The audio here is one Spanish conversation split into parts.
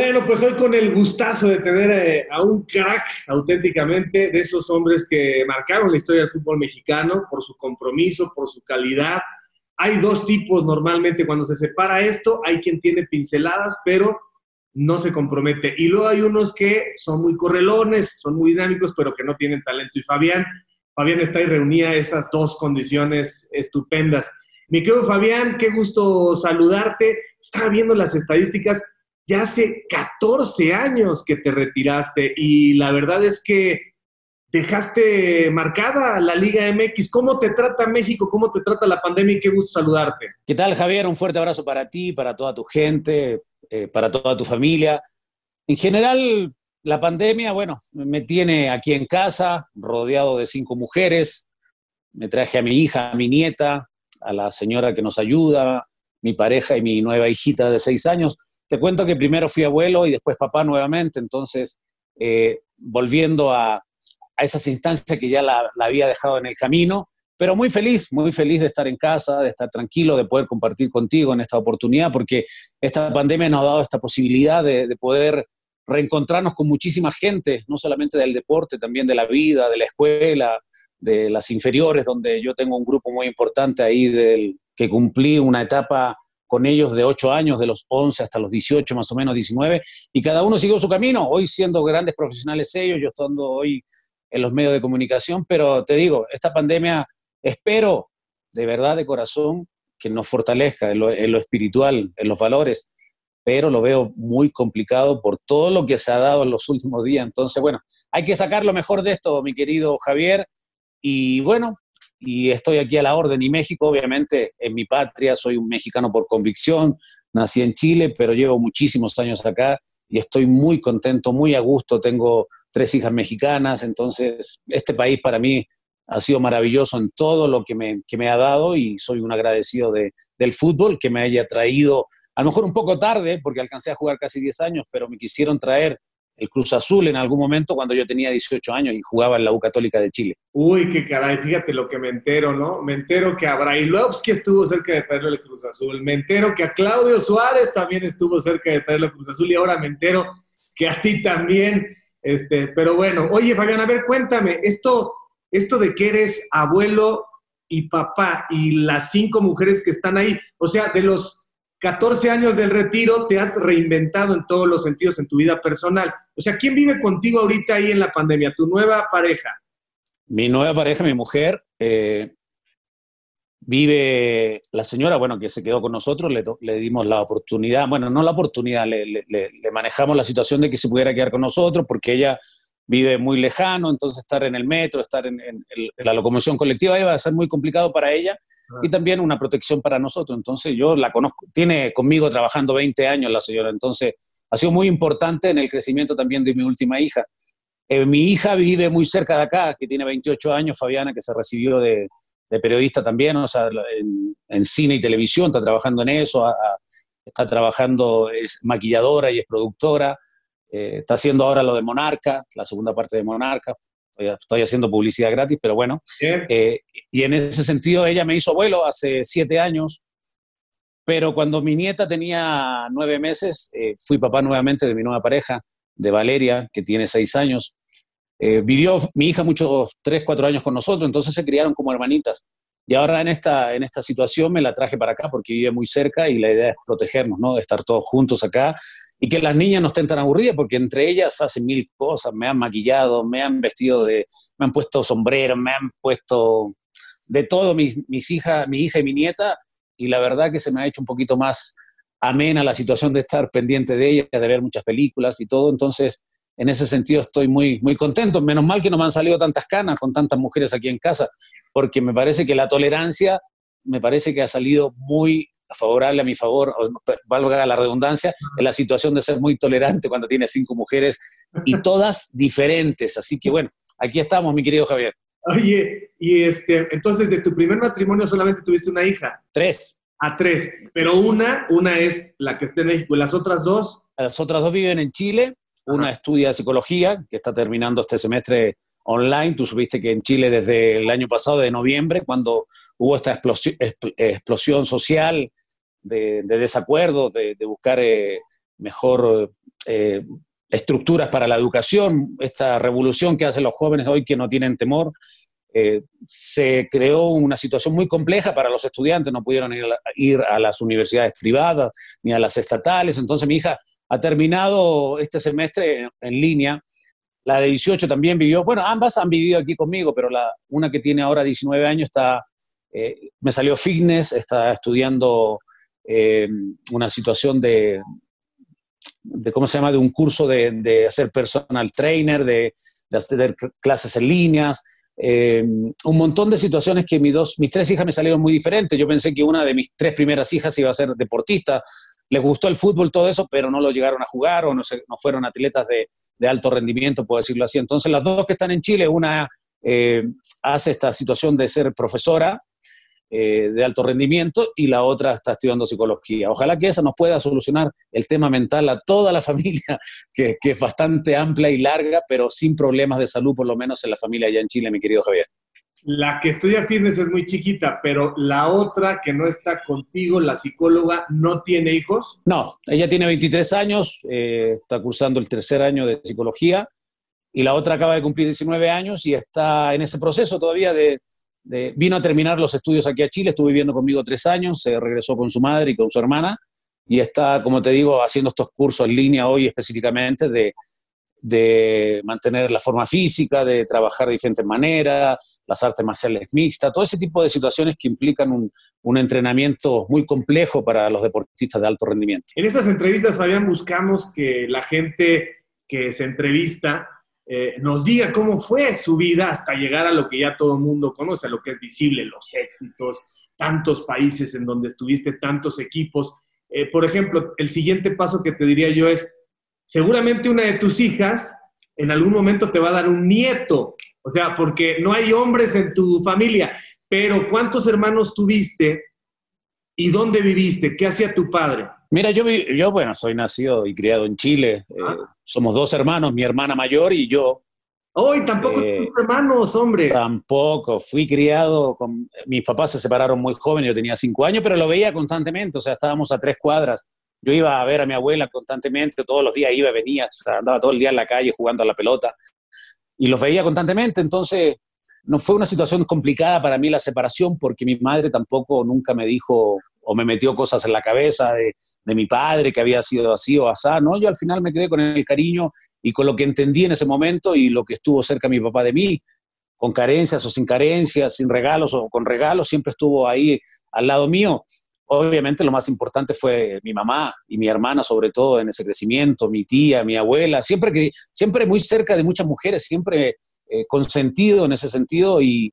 Bueno, pues hoy con el gustazo de tener eh, a un crack auténticamente de esos hombres que marcaron la historia del fútbol mexicano por su compromiso, por su calidad. Hay dos tipos normalmente cuando se separa esto, hay quien tiene pinceladas, pero no se compromete. Y luego hay unos que son muy correlones, son muy dinámicos, pero que no tienen talento. Y Fabián, Fabián está y reunía esas dos condiciones estupendas. Mi querido Fabián, qué gusto saludarte. Estaba viendo las estadísticas ya hace 14 años que te retiraste y la verdad es que dejaste marcada la Liga MX. ¿Cómo te trata México? ¿Cómo te trata la pandemia? Y qué gusto saludarte. ¿Qué tal, Javier? Un fuerte abrazo para ti, para toda tu gente, eh, para toda tu familia. En general, la pandemia, bueno, me tiene aquí en casa, rodeado de cinco mujeres. Me traje a mi hija, a mi nieta, a la señora que nos ayuda, mi pareja y mi nueva hijita de seis años. Te cuento que primero fui abuelo y después papá nuevamente, entonces eh, volviendo a, esas instancias que ya la, la, había dejado en el camino, pero muy feliz, muy feliz de estar en casa, de estar tranquilo, de poder compartir contigo en esta oportunidad, porque esta pandemia nos ha dado esta posibilidad de, de poder reencontrarnos con muchísima gente, no solamente del deporte, también de la vida, de la escuela, de las inferiores, donde yo tengo un grupo muy importante ahí del que cumplí una etapa con ellos de 8 años, de los 11 hasta los 18, más o menos 19, y cada uno siguió su camino, hoy siendo grandes profesionales ellos, yo estando hoy en los medios de comunicación, pero te digo, esta pandemia espero de verdad, de corazón, que nos fortalezca en lo, en lo espiritual, en los valores, pero lo veo muy complicado por todo lo que se ha dado en los últimos días. Entonces, bueno, hay que sacar lo mejor de esto, mi querido Javier, y bueno, y estoy aquí a la orden. Y México, obviamente, en mi patria, soy un mexicano por convicción, nací en Chile, pero llevo muchísimos años acá y estoy muy contento, muy a gusto. Tengo tres hijas mexicanas, entonces este país para mí ha sido maravilloso en todo lo que me, que me ha dado y soy un agradecido de, del fútbol que me haya traído, a lo mejor un poco tarde, porque alcancé a jugar casi 10 años, pero me quisieron traer el Cruz Azul en algún momento cuando yo tenía 18 años y jugaba en la U Católica de Chile. Uy, qué caray, fíjate lo que me entero, ¿no? Me entero que a Brailovsky estuvo cerca de traerle el Cruz Azul, me entero que a Claudio Suárez también estuvo cerca de traerle el Cruz Azul y ahora me entero que a ti también, este, pero bueno, oye Fabián, a ver, cuéntame, esto, esto de que eres abuelo y papá y las cinco mujeres que están ahí, o sea, de los 14 años del retiro, te has reinventado en todos los sentidos en tu vida personal. O sea, ¿quién vive contigo ahorita ahí en la pandemia? ¿Tu nueva pareja? Mi nueva pareja, mi mujer, eh, vive la señora, bueno, que se quedó con nosotros, le, dimos la oportunidad, bueno, no la oportunidad, le, le, manejamos la situación de que se pudiera quedar con nosotros porque ella vive muy lejano, entonces estar en el metro, estar en, en, en la locomoción colectiva iba a ser muy complicado para ella ah. y también una protección para nosotros. Entonces yo la conozco, tiene conmigo trabajando 20 años la señora, entonces ha sido muy importante en el crecimiento también de mi última hija. Eh, mi hija vive muy cerca de acá, que tiene 28 años, Fabiana, que se recibió de, de periodista también, o sea, en, en, cine y televisión, está trabajando en eso, a, a, está trabajando, es maquilladora y es productora eh, está haciendo ahora lo de Monarca, la segunda parte de Monarca. Estoy, estoy haciendo publicidad gratis, pero bueno. Eh, y en ese sentido, ella me hizo abuelo hace siete años. Pero cuando mi nieta tenía nueve meses, eh, fui papá nuevamente de mi nueva pareja, de Valeria, que tiene seis años. Vivió mi hija muchos, tres, cuatro años con nosotros, entonces se criaron como hermanitas. Y ahora en esta, en esta situación me la traje para acá porque vive muy cerca y la idea es protegernos, ¿no? Estar todos juntos acá y que las niñas no estén tan aburridas porque entre ellas hacen mil cosas, me han maquillado, me han vestido de, me han puesto sombrero, me han puesto de todo mis, mis hijas, mi hija y mi nieta y la verdad que se me ha hecho un poquito más amena la situación de estar pendiente de ellas, de ver muchas películas y todo, entonces en ese sentido estoy muy, muy contento. Menos mal que no me han salido tantas canas con tantas mujeres aquí en casa, porque me parece que la tolerancia me parece que ha salido muy favorable a mi favor, valga la redundancia, en la situación de ser muy tolerante cuando tiene cinco mujeres y todas diferentes. Así que bueno, aquí estamos, mi querido Javier. Oye, y este, entonces de tu primer matrimonio solamente tuviste una hija. Tres. A tres, pero una, una es la que está en México, ¿y las otras dos? Las otras dos viven en Chile, una Ajá. estudia psicología, que está terminando este semestre online. Tú supiste que en Chile desde el año pasado, de noviembre, cuando hubo esta explosión, explosión social de, de desacuerdos, de, buscar eh, mejor eh, estructuras para la educación, esta revolución que hacen los jóvenes hoy que no tienen temor, eh, se creó una situación muy compleja para los estudiantes, no pudieron ir a, las universidades privadas ni a las estatales, entonces mi hija ha terminado este semestre en, línea, la de 18 también vivió, bueno, ambas han vivido aquí conmigo, pero la, una que tiene ahora 19 años está, eh, me salió fitness, está estudiando eh, una situación de, de, ¿cómo se llama?, de un curso de, de hacer personal trainer, de, de hacer clases en líneas, eh, un montón de situaciones que mis, dos, mis tres hijas me salieron muy diferentes. Yo pensé que una de mis tres primeras hijas iba a ser deportista. Les gustó el fútbol, todo eso, pero no lo llegaron a jugar o no, no fueron atletas de, de, alto rendimiento, puedo decirlo así. Entonces, las dos que están en Chile, una eh, hace esta situación de ser profesora eh, de alto rendimiento y la otra está estudiando psicología. Ojalá que esa nos pueda solucionar el tema mental a toda la familia, que, es bastante amplia y larga, pero sin problemas de salud, por lo menos en la familia allá en Chile, mi querido Javier. La que estudia fitness es muy chiquita, pero la otra que no está contigo, la psicóloga, ¿no tiene hijos? No, ella tiene 23 años, eh, está cursando el tercer año de psicología y la otra acaba de cumplir 19 años y está en ese proceso todavía de, vino a terminar los estudios aquí a Chile, estuvo viviendo conmigo tres años, se regresó con su madre y con su hermana y está, como te digo, haciendo estos cursos en línea hoy específicamente de, de mantener la forma física, de trabajar de diferentes maneras, las artes marciales mixtas, todo ese tipo de situaciones que implican un, un, entrenamiento muy complejo para los deportistas de alto rendimiento. En estas entrevistas, Fabián, buscamos que la gente que se entrevista eh, nos diga cómo fue su vida hasta llegar a lo que ya todo el mundo conoce, a lo que es visible, los éxitos, tantos países en donde estuviste, tantos equipos. Eh, por ejemplo, el siguiente paso que te diría yo es, seguramente una de tus hijas en algún momento te va a dar un nieto, o sea, porque no hay hombres en tu familia, pero ¿cuántos hermanos tuviste y dónde viviste? ¿Qué hacía tu padre? Mira, yo, yo bueno, soy nacido y criado en Chile. Eh, ah. somos dos hermanos, mi hermana mayor y yo. Hoy tampoco eh, tus hermanos, hombre. Tampoco. Fui criado con. Mis papás se separaron muy jóvenes, yo tenía cinco años, pero lo veía constantemente. O sea, estábamos a tres cuadras. Yo iba a ver a mi abuela constantemente, todos los días iba, venía, andaba todo el día en la calle jugando a la pelota y los veía constantemente. Entonces, no fue una situación complicada para mí la separación porque mi madre tampoco nunca me dijo o me metió cosas en la cabeza de, mi padre que había sido así o asá, ¿no? Yo al final me quedé con el cariño y con lo que entendí en ese momento y lo que estuvo cerca mi papá de mí, con carencias o sin carencias, sin regalos o con regalos, siempre estuvo ahí al lado mío. Obviamente lo más importante fue mi mamá y mi hermana, sobre todo en ese crecimiento, mi tía, mi abuela, siempre, siempre muy cerca de muchas mujeres, siempre eh, consentido en ese sentido y,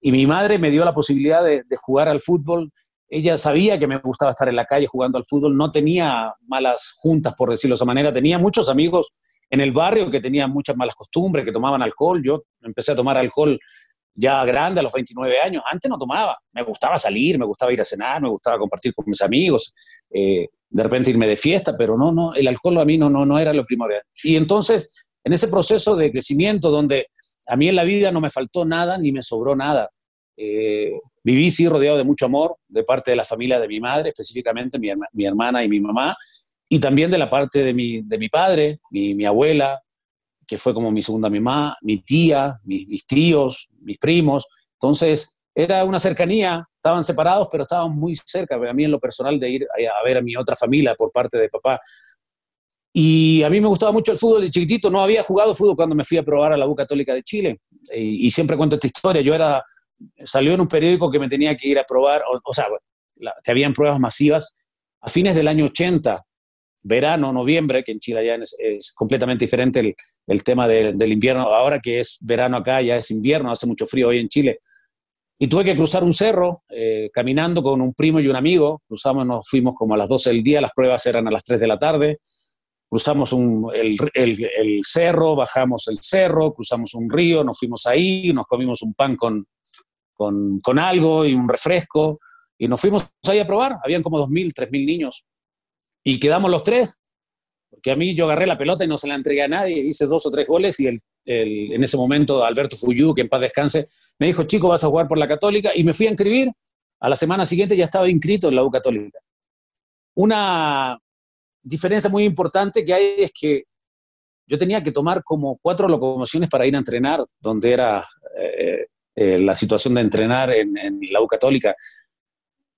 mi madre me dio la posibilidad de jugar al fútbol ella sabía que me gustaba estar en la calle jugando al fútbol, no tenía malas juntas, por decirlo de esa manera, tenía muchos amigos en el barrio que tenían muchas malas costumbres, que tomaban alcohol, yo empecé a tomar alcohol ya grande, a los 29 años, antes no tomaba, me gustaba salir, me gustaba ir a cenar, me gustaba compartir con mis amigos, eh, de repente irme de fiesta, pero no, no, el alcohol a mí no, no, no era lo primordial. Y entonces, en ese proceso de crecimiento donde a mí en la vida no me faltó nada ni me sobró nada, eh, Viví, sí, rodeado de mucho amor de parte de la familia de mi madre, específicamente mi, mi hermana y mi mamá, y también de la parte de mi, de mi padre, mi, mi abuela, que fue como mi segunda mamá, mi tía, mis tíos, mis primos. Entonces, era una cercanía, estaban separados, pero estaban muy cerca, a mí en lo personal, de ir a, ver a mi otra familia por parte de papá. Y a mí me gustaba mucho el fútbol de chiquitito, no había jugado fútbol cuando me fui a probar a la U Católica de Chile. Y siempre cuento esta historia, yo era salió en un periódico que me tenía que ir a probar, o, sea, que habían pruebas masivas a fines del año 80, verano, noviembre, que en Chile ya es, completamente diferente el, el tema del invierno, ahora que es verano acá, ya es invierno, hace mucho frío hoy en Chile. Y tuve que cruzar un cerro eh, caminando con un primo y un amigo. Cruzamos, nos fuimos como a las 12 del día, las pruebas eran a las 3 de la tarde. Cruzamos un, el, el, el, cerro, bajamos el cerro, cruzamos un río, nos fuimos ahí, nos comimos un pan con, con, con algo y un refresco. Y nos fuimos ahí a probar. Habían como 2.000, 3.000 niños. Y quedamos los tres. Porque a mí yo agarré la pelota y no se la entregué a nadie. Hice dos o tres goles y el, en ese momento Alberto Fuyú, que en paz descanse, me dijo, chico, vas a jugar por la Católica. Y me fui a inscribir. A la semana siguiente ya estaba inscrito en la U Católica. Una, diferencia muy importante que hay es que yo tenía que tomar como cuatro locomociones para ir a entrenar, donde era eh, eh, la situación de entrenar en, la U Católica.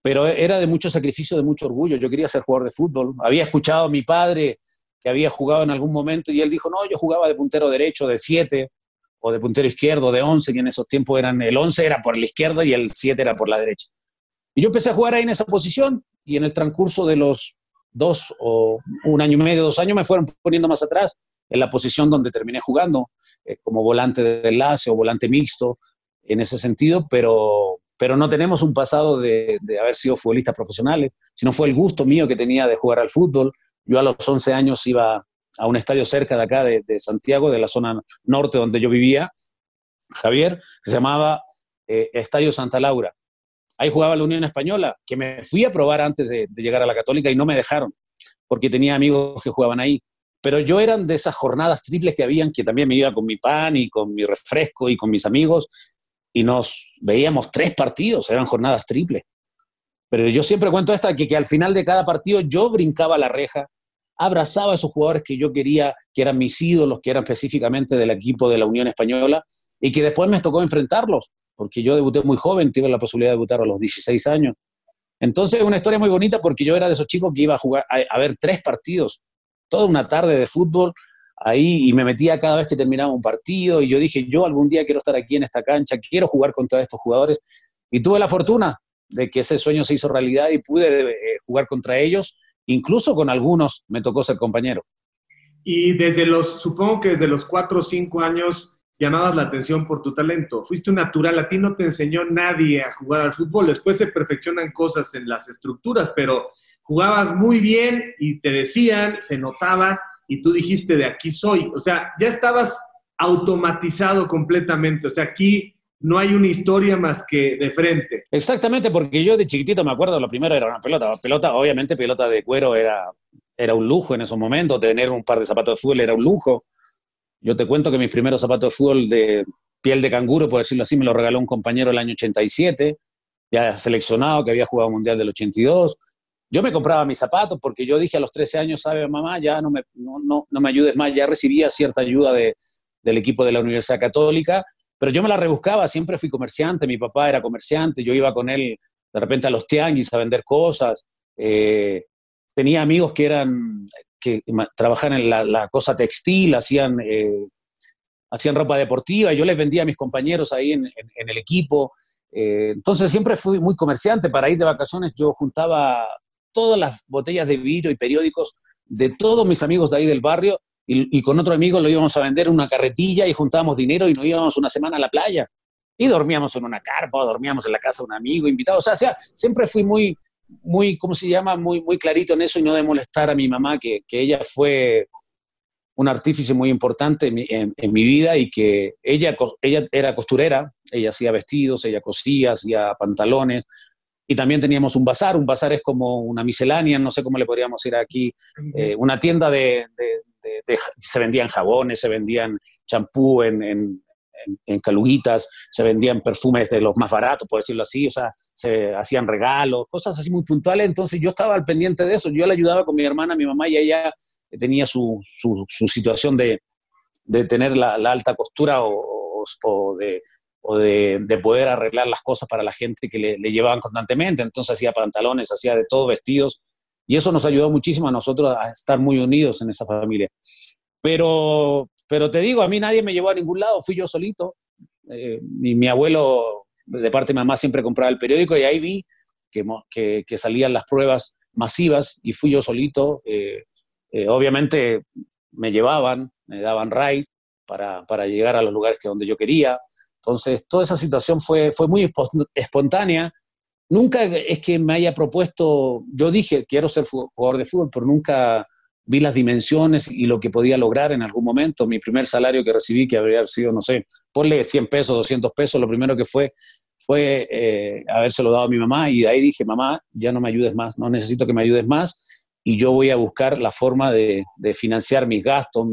Pero era de mucho sacrificio, de mucho orgullo. Yo quería ser jugador de fútbol. Había escuchado a mi padre que había jugado en algún momento y él dijo, no, yo jugaba de puntero derecho, de siete, o de puntero izquierdo, de once, que en esos tiempos eran, el once era por la izquierda y el siete era por la derecha. Y yo empecé a jugar ahí en esa posición y en el transcurso de los dos o un año y medio, dos años, me fueron poniendo más atrás en la posición donde terminé jugando, eh, como volante de enlace o volante mixto, en ese sentido, pero, pero no tenemos un pasado de, haber sido futbolistas profesionales, sino fue el gusto mío que tenía de jugar al fútbol. Yo a los 11 años iba a un estadio cerca de acá, de, Santiago, de la zona norte donde yo vivía, Javier, que se llamaba eh, Estadio Santa Laura. Ahí jugaba la Unión Española, que me fui a probar antes de, llegar a la Católica y no me dejaron, porque tenía amigos que jugaban ahí. Pero yo eran de esas jornadas triples que habían, que también me iba con mi pan y con mi refresco y con mis amigos, y nos veíamos tres partidos, eran jornadas triples. Pero yo siempre cuento esta, que, que al final de cada partido yo brincaba la reja, abrazaba a esos jugadores que yo quería, que eran mis ídolos, que eran específicamente del equipo de la Unión Española, y que después me tocó enfrentarlos porque yo debuté muy joven, tuve la posibilidad de debutar a los 16 años. Entonces, una historia muy bonita porque yo era de esos chicos que iba a jugar, a, ver tres partidos, toda una tarde de fútbol ahí y me metía cada vez que terminaba un partido y yo dije, yo algún día quiero estar aquí en esta cancha, quiero jugar contra estos jugadores y tuve la fortuna de que ese sueño se hizo realidad y pude eh, jugar contra ellos, incluso con algunos me tocó ser compañero. Y desde los, supongo que desde los cuatro o cinco años llamabas la atención por tu talento. Fuiste un natural, a ti no te enseñó nadie a jugar al fútbol. Después se perfeccionan cosas en las estructuras, pero jugabas muy bien y te decían, se notaba y tú dijiste de aquí soy. O sea, ya estabas automatizado completamente. O sea, aquí no hay una historia más que de frente. Exactamente, porque yo de chiquitito me acuerdo, lo primero era una pelota. Pelota, obviamente, pelota de cuero era, era un lujo en esos momentos. Tener un par de zapatos de fútbol era un lujo. Yo te cuento que mis primeros zapatos de fútbol de piel de canguro, por decirlo así, me lo regaló un compañero el año 87, ya seleccionado, que había jugado Mundial del 82. Yo me compraba mis zapatos porque yo dije a los 13 años, sabe mamá, ya no me, no, me ayudes más, ya recibía cierta ayuda del equipo de la Universidad Católica, pero yo me la rebuscaba, siempre fui comerciante, mi papá era comerciante, yo iba con él de repente a los tianguis a vender cosas. Eh, tenía amigos que eran que trabajaban en la, cosa textil, hacían, eh, hacían ropa deportiva, yo les vendía a mis compañeros ahí en, el equipo. Eh, entonces siempre fui muy comerciante, para ir de vacaciones yo juntaba todas las botellas de vidrio y periódicos de todos mis amigos de ahí del barrio y, con otro amigo lo íbamos a vender en una carretilla y juntábamos dinero y nos íbamos una semana a la playa. Y dormíamos en una carpa o dormíamos en la casa de un amigo invitado. O sea, o sea siempre fui muy, muy, ¿cómo se llama? Muy, muy clarito en eso y no de molestar a mi mamá, que, que ella fue un artífice muy importante en mi, en, mi, vida y que ella, ella era costurera, ella hacía vestidos, ella cosía, hacía pantalones y también teníamos un bazar, un bazar es como una miscelánea, no sé cómo le podríamos ir aquí, eh, una tienda de, de, se vendían jabones, se vendían champú en, en, caluguitas, se vendían perfumes de los más baratos, por decirlo así, o sea, se hacían regalos, cosas así muy puntuales. Entonces yo estaba al pendiente de eso. Yo le ayudaba con mi hermana, mi mamá, y ella tenía su, su, situación de, de, tener la, alta costura o, o, de, o de, de, poder arreglar las cosas para la gente que le, le, llevaban constantemente. Entonces hacía pantalones, hacía de todo, vestidos. Y eso nos ayudó muchísimo a nosotros a estar muy unidos en esa familia. Pero pero te digo, a mí nadie me llevó a ningún lado, fui yo solito. Eh, mi, abuelo, de parte de mamá, siempre compraba el periódico y ahí vi que, que, salían las pruebas masivas y fui yo solito. Eh, eh, obviamente me llevaban, me daban ride para, para, llegar a los lugares que donde yo quería. Entonces, toda esa situación fue, fue muy espontánea. Nunca es que me haya propuesto, yo dije, quiero ser jugador de fútbol, pero nunca vi las dimensiones y lo que podía lograr en algún momento. Mi primer salario que recibí, que habría sido, no sé, ponle 100 pesos, 200 pesos, lo primero que fue fue eh, habérselo dado a mi mamá y de ahí dije, mamá, ya no me ayudes más, no necesito que me ayudes más y yo voy a buscar la forma de, financiar mis gastos,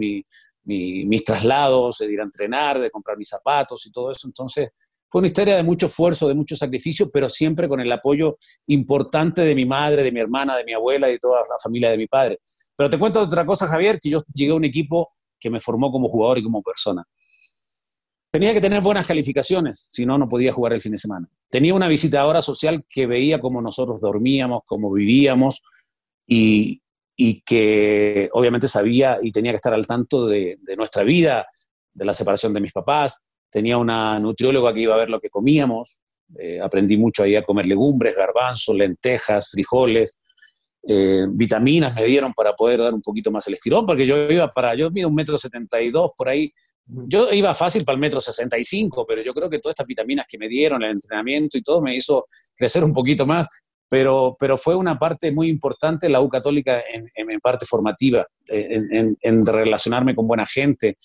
mis traslados, de ir a entrenar, de comprar mis zapatos y todo eso. Entonces, fue una historia de mucho esfuerzo, de mucho sacrificio, pero siempre con el apoyo importante de mi madre, de mi hermana, de mi abuela y de toda la familia de mi padre. Pero te cuento otra cosa, Javier, que yo llegué a un equipo que me formó como jugador y como persona. Tenía que tener buenas calificaciones, si no, no podía jugar el fin de semana. Tenía una visitadora social que veía cómo nosotros dormíamos, cómo vivíamos y, que obviamente sabía y tenía que estar al tanto de, nuestra vida, de la separación de mis papás. Tenía una nutrióloga que iba a ver lo que comíamos. Eh, aprendí mucho ahí a comer legumbres, garbanzos, lentejas, frijoles. Eh, vitaminas me dieron para poder dar un poquito más el estirón, porque yo iba para, yo mido un metro setenta y dos por ahí, yo iba fácil para el metro 65, pero yo creo que todas estas vitaminas que me dieron, el entrenamiento y todo, me hizo crecer un poquito más. Pero, pero fue una parte muy importante la U Católica en, en, parte formativa, en, relacionarme con buena gente,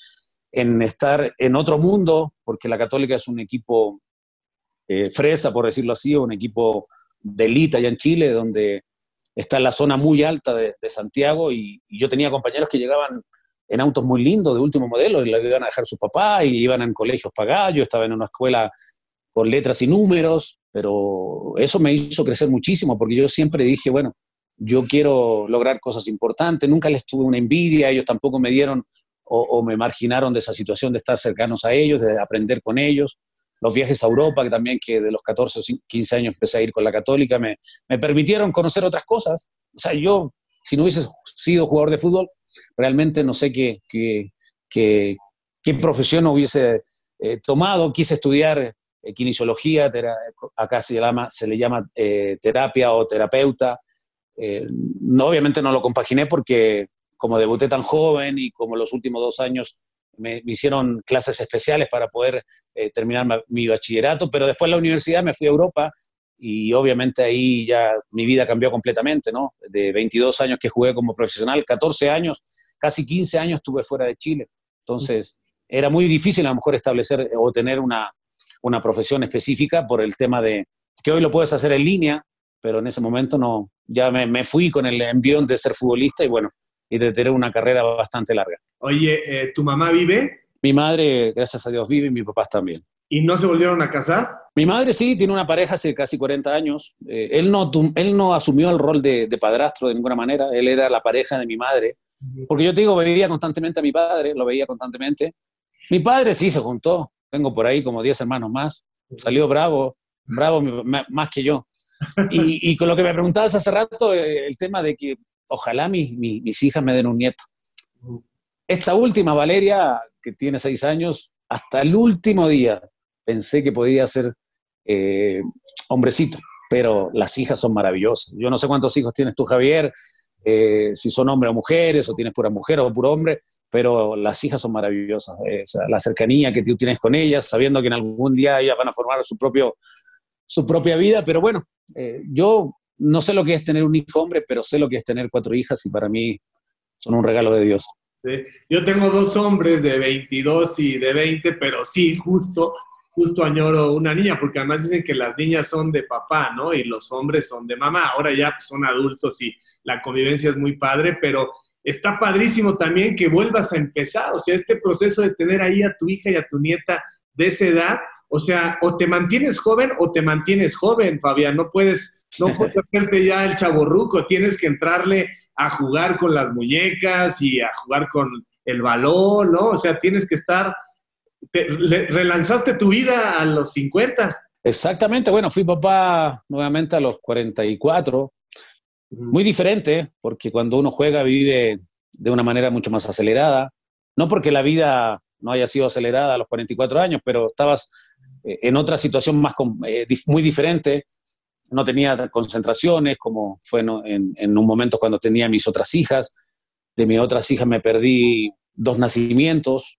en estar en otro mundo, porque la Católica es un equipo eh, fresa, por decirlo así, un equipo de élite allá en Chile, donde está en la zona muy alta de, Santiago y, yo tenía compañeros que llegaban en autos muy lindos de último modelo, y la iban a dejar sus papás y iban en colegios pagados, yo estaba en una escuela con letras y números, pero eso me hizo crecer muchísimo porque yo siempre dije, bueno, yo quiero lograr cosas importantes, nunca les tuve una envidia, ellos tampoco me dieron o, me marginaron de esa situación de estar cercanos a ellos, de aprender con ellos. Los viajes a Europa, que también que de los 14 o 15 años empecé a ir con la católica, me, me permitieron conocer otras cosas. O sea, yo, si no hubiese sido jugador de fútbol, realmente no sé qué, qué, qué, qué profesión hubiese eh, tomado. Quise estudiar kinesiología, acá se, llama, se le llama eh, terapia o terapeuta. no, obviamente no lo compaginé porque como debuté tan joven y como los últimos dos años me, hicieron clases especiales para poder terminar mi bachillerato, pero después de la universidad me fui a Europa y obviamente ahí ya mi vida cambió completamente, ¿no? De 22 años que jugué como profesional, 14 años, casi 15 años estuve fuera de Chile. Entonces, era muy difícil a lo mejor establecer o tener una, una profesión específica por el tema de que hoy lo puedes hacer en línea, pero en ese momento no, ya me, me fui con el envión de ser futbolista y bueno, y de tener una carrera bastante larga. Oye, eh, ¿tu mamá vive? Mi madre, gracias a Dios, vive y mi papá también. ¿Y no se volvieron a casar? Mi madre sí, tiene una pareja hace casi 40 años. Eh, él, no, él no asumió el rol de, padrastro de ninguna manera, él era la pareja de mi madre. Porque yo te digo, veía constantemente a mi padre, lo veía constantemente. Mi padre sí se juntó, tengo por ahí como 10 hermanos más, salió bravo, bravo más que yo. Y, con lo que me preguntabas hace rato, eh, el tema de que ojalá mis hijas me den un nieto. Esta última, Valeria, que tiene 6 años, hasta el último día pensé que podía ser eh, hombrecito, pero las hijas son maravillosas. Yo no sé cuántos hijos tienes tú, Javier, eh, si son hombres o mujeres, o tienes pura mujer o puro hombre, pero las hijas son maravillosas. Eh, la cercanía que tú tienes con ellas, sabiendo que en algún día ellas van a formar su, propio, su propia vida, pero bueno, yo no sé lo que es tener un hijo hombre, pero sé lo que es tener cuatro hijas y para mí son un regalo de Dios. Yo tengo dos hombres de 22 y de 20, pero sí, justo justo añoro una niña, porque además dicen que las niñas son de papá, ¿no? Y los hombres son de mamá. Ahora ya son adultos y la convivencia es muy padre, pero está padrísimo también que vuelvas a empezar, o sea, este proceso de tener ahí a tu hija y a tu nieta de esa edad, o sea, o te mantienes joven o te mantienes joven, Fabián, no puedes, no puedes hacerte ya el chaborruco, tienes que entrarle a jugar con las muñecas y a jugar con el balón, ¿no? O sea, tienes que estar relanzaste tu vida a los 50. Exactamente, bueno, fui papá nuevamente a los 44. Muy diferente, porque cuando uno juega vive de una manera mucho más acelerada. No porque la vida no haya sido acelerada a los 44 años, pero estabas eh, en otra situación más eh, muy diferente. No tenía concentraciones como fue en, en un momento cuando tenía mis otras hijas. De mis otras hijas me perdí dos nacimientos,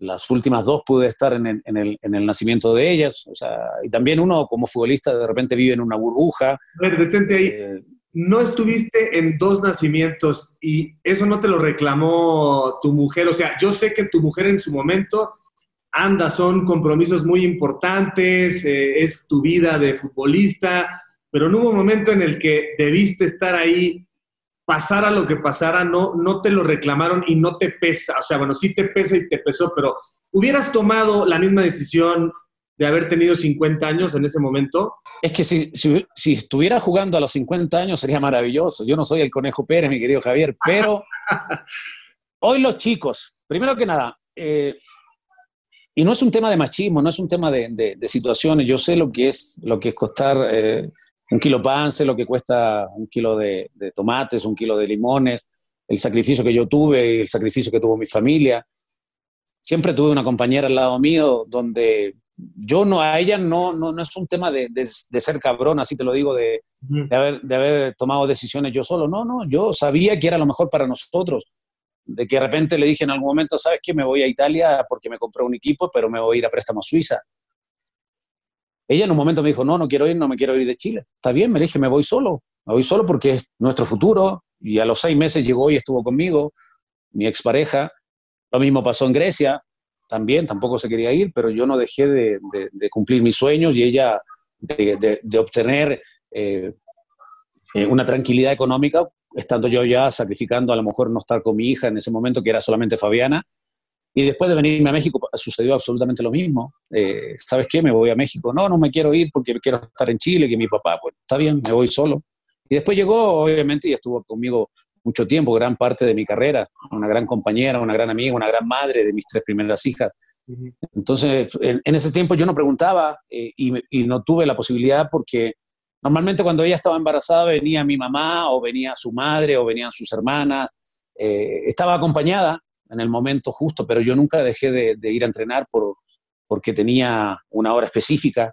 las últimas dos pude estar en el, en, el, en el, nacimiento de ellas, o sea, y también uno como futbolista de repente vive en una burbuja. A ver, detente ahí. Eh, no estuviste en dos nacimientos y eso no te lo reclamó tu mujer, o sea, yo sé que tu mujer en su momento anda, son compromisos muy importantes, eh, es tu vida de futbolista, pero no hubo un momento en el que debiste estar ahí pasara lo que pasara, no, no te lo reclamaron y no te pesa. O sea, bueno, sí te pesa y te pesó, pero hubieras tomado la misma decisión de haber tenido 50 años en ese momento? Es que si, si, estuviera jugando a los 50 años sería maravilloso. Yo no soy el Conejo Pérez, mi querido Javier, pero hoy los chicos, primero que nada, eh, y no es un tema de machismo, no es un tema de, situaciones. Yo sé lo que es, lo que es costar eh, un kilo pan, sé lo que cuesta un kilo de, tomates, un kilo de limones, el sacrificio que yo tuve, el sacrificio que tuvo mi familia. Siempre tuve una compañera al lado mío donde yo no, a ella no, no, no es un tema de, de, ser cabrón, así te lo digo, de, haber, de haber tomado decisiones yo solo. No, no, yo sabía que era lo mejor para nosotros de que de repente le dije en algún momento, ¿sabes qué? Me voy a Italia porque me compré un equipo, pero me voy a ir a préstamo a Suiza. Ella en un momento me dijo, no, no quiero ir, no me quiero ir de Chile. Está bien, me dije, me voy solo. Me voy solo porque es nuestro futuro. Y a los seis meses llegó y estuvo conmigo, mi expareja. Lo mismo pasó en Grecia, también, tampoco se quería ir, pero yo no dejé de, cumplir mis sueños y ella de, obtener eh, eh, una tranquilidad económica estando yo ya sacrificando a lo mejor no estar con mi hija en ese momento, que era solamente Fabiana. Y después de venirme a México sucedió absolutamente lo mismo. Eh, ¿Sabes qué? Me voy a México. No, no me quiero ir porque quiero estar en Chile, que mi papá, pues está bien, me voy solo. Y después llegó, obviamente, y estuvo conmigo mucho tiempo, gran parte de mi carrera, una gran compañera, una gran amiga, una gran madre de mis tres primeras hijas. Entonces, en, ese tiempo yo no preguntaba eh, y, y, no tuve la posibilidad porque Normalmente cuando ella estaba embarazada venía mi mamá o venía su madre o venían sus hermanas. Eh, estaba acompañada en el momento justo, pero yo nunca dejé de, ir a entrenar por, porque tenía una hora específica.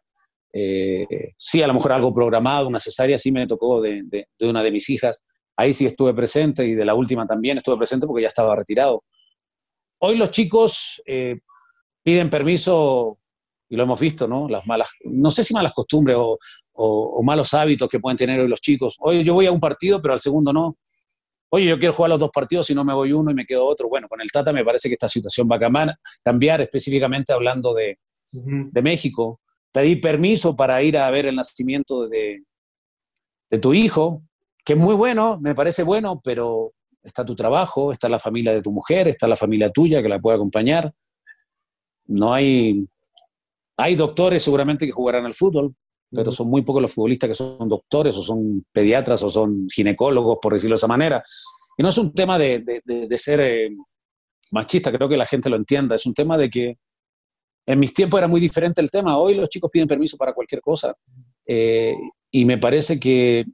Eh, sí, a lo mejor algo programado, una cesárea, sí me tocó de, una de mis hijas. Ahí sí estuve presente y de la última también estuve presente porque ya estaba retirado. Hoy los chicos eh, piden permiso y lo hemos visto, ¿no? Las malas, no sé si malas costumbres o, o, malos hábitos que pueden tener hoy los chicos. Oye, yo voy a un partido, pero al segundo no. Oye, yo quiero jugar los dos partidos y no me voy uno y me quedo otro. Bueno, con el Tata me parece que esta situación va a cambiar, específicamente hablando de, de México. Pedí permiso para ir a ver el nacimiento de, de tu hijo, que es muy bueno, me parece bueno, pero está tu trabajo, está la familia de tu mujer, está la familia tuya que la puede acompañar. No hay, hay doctores seguramente que jugarán al fútbol, pero son muy pocos los futbolistas que son doctores o son pediatras o son ginecólogos, por decirlo de esa manera. Y no es un tema de, de, ser eh, machista, creo que la gente lo entienda, es un tema de que en mis tiempos era muy diferente el tema, hoy los chicos piden permiso para cualquier cosa. Eh, y me parece que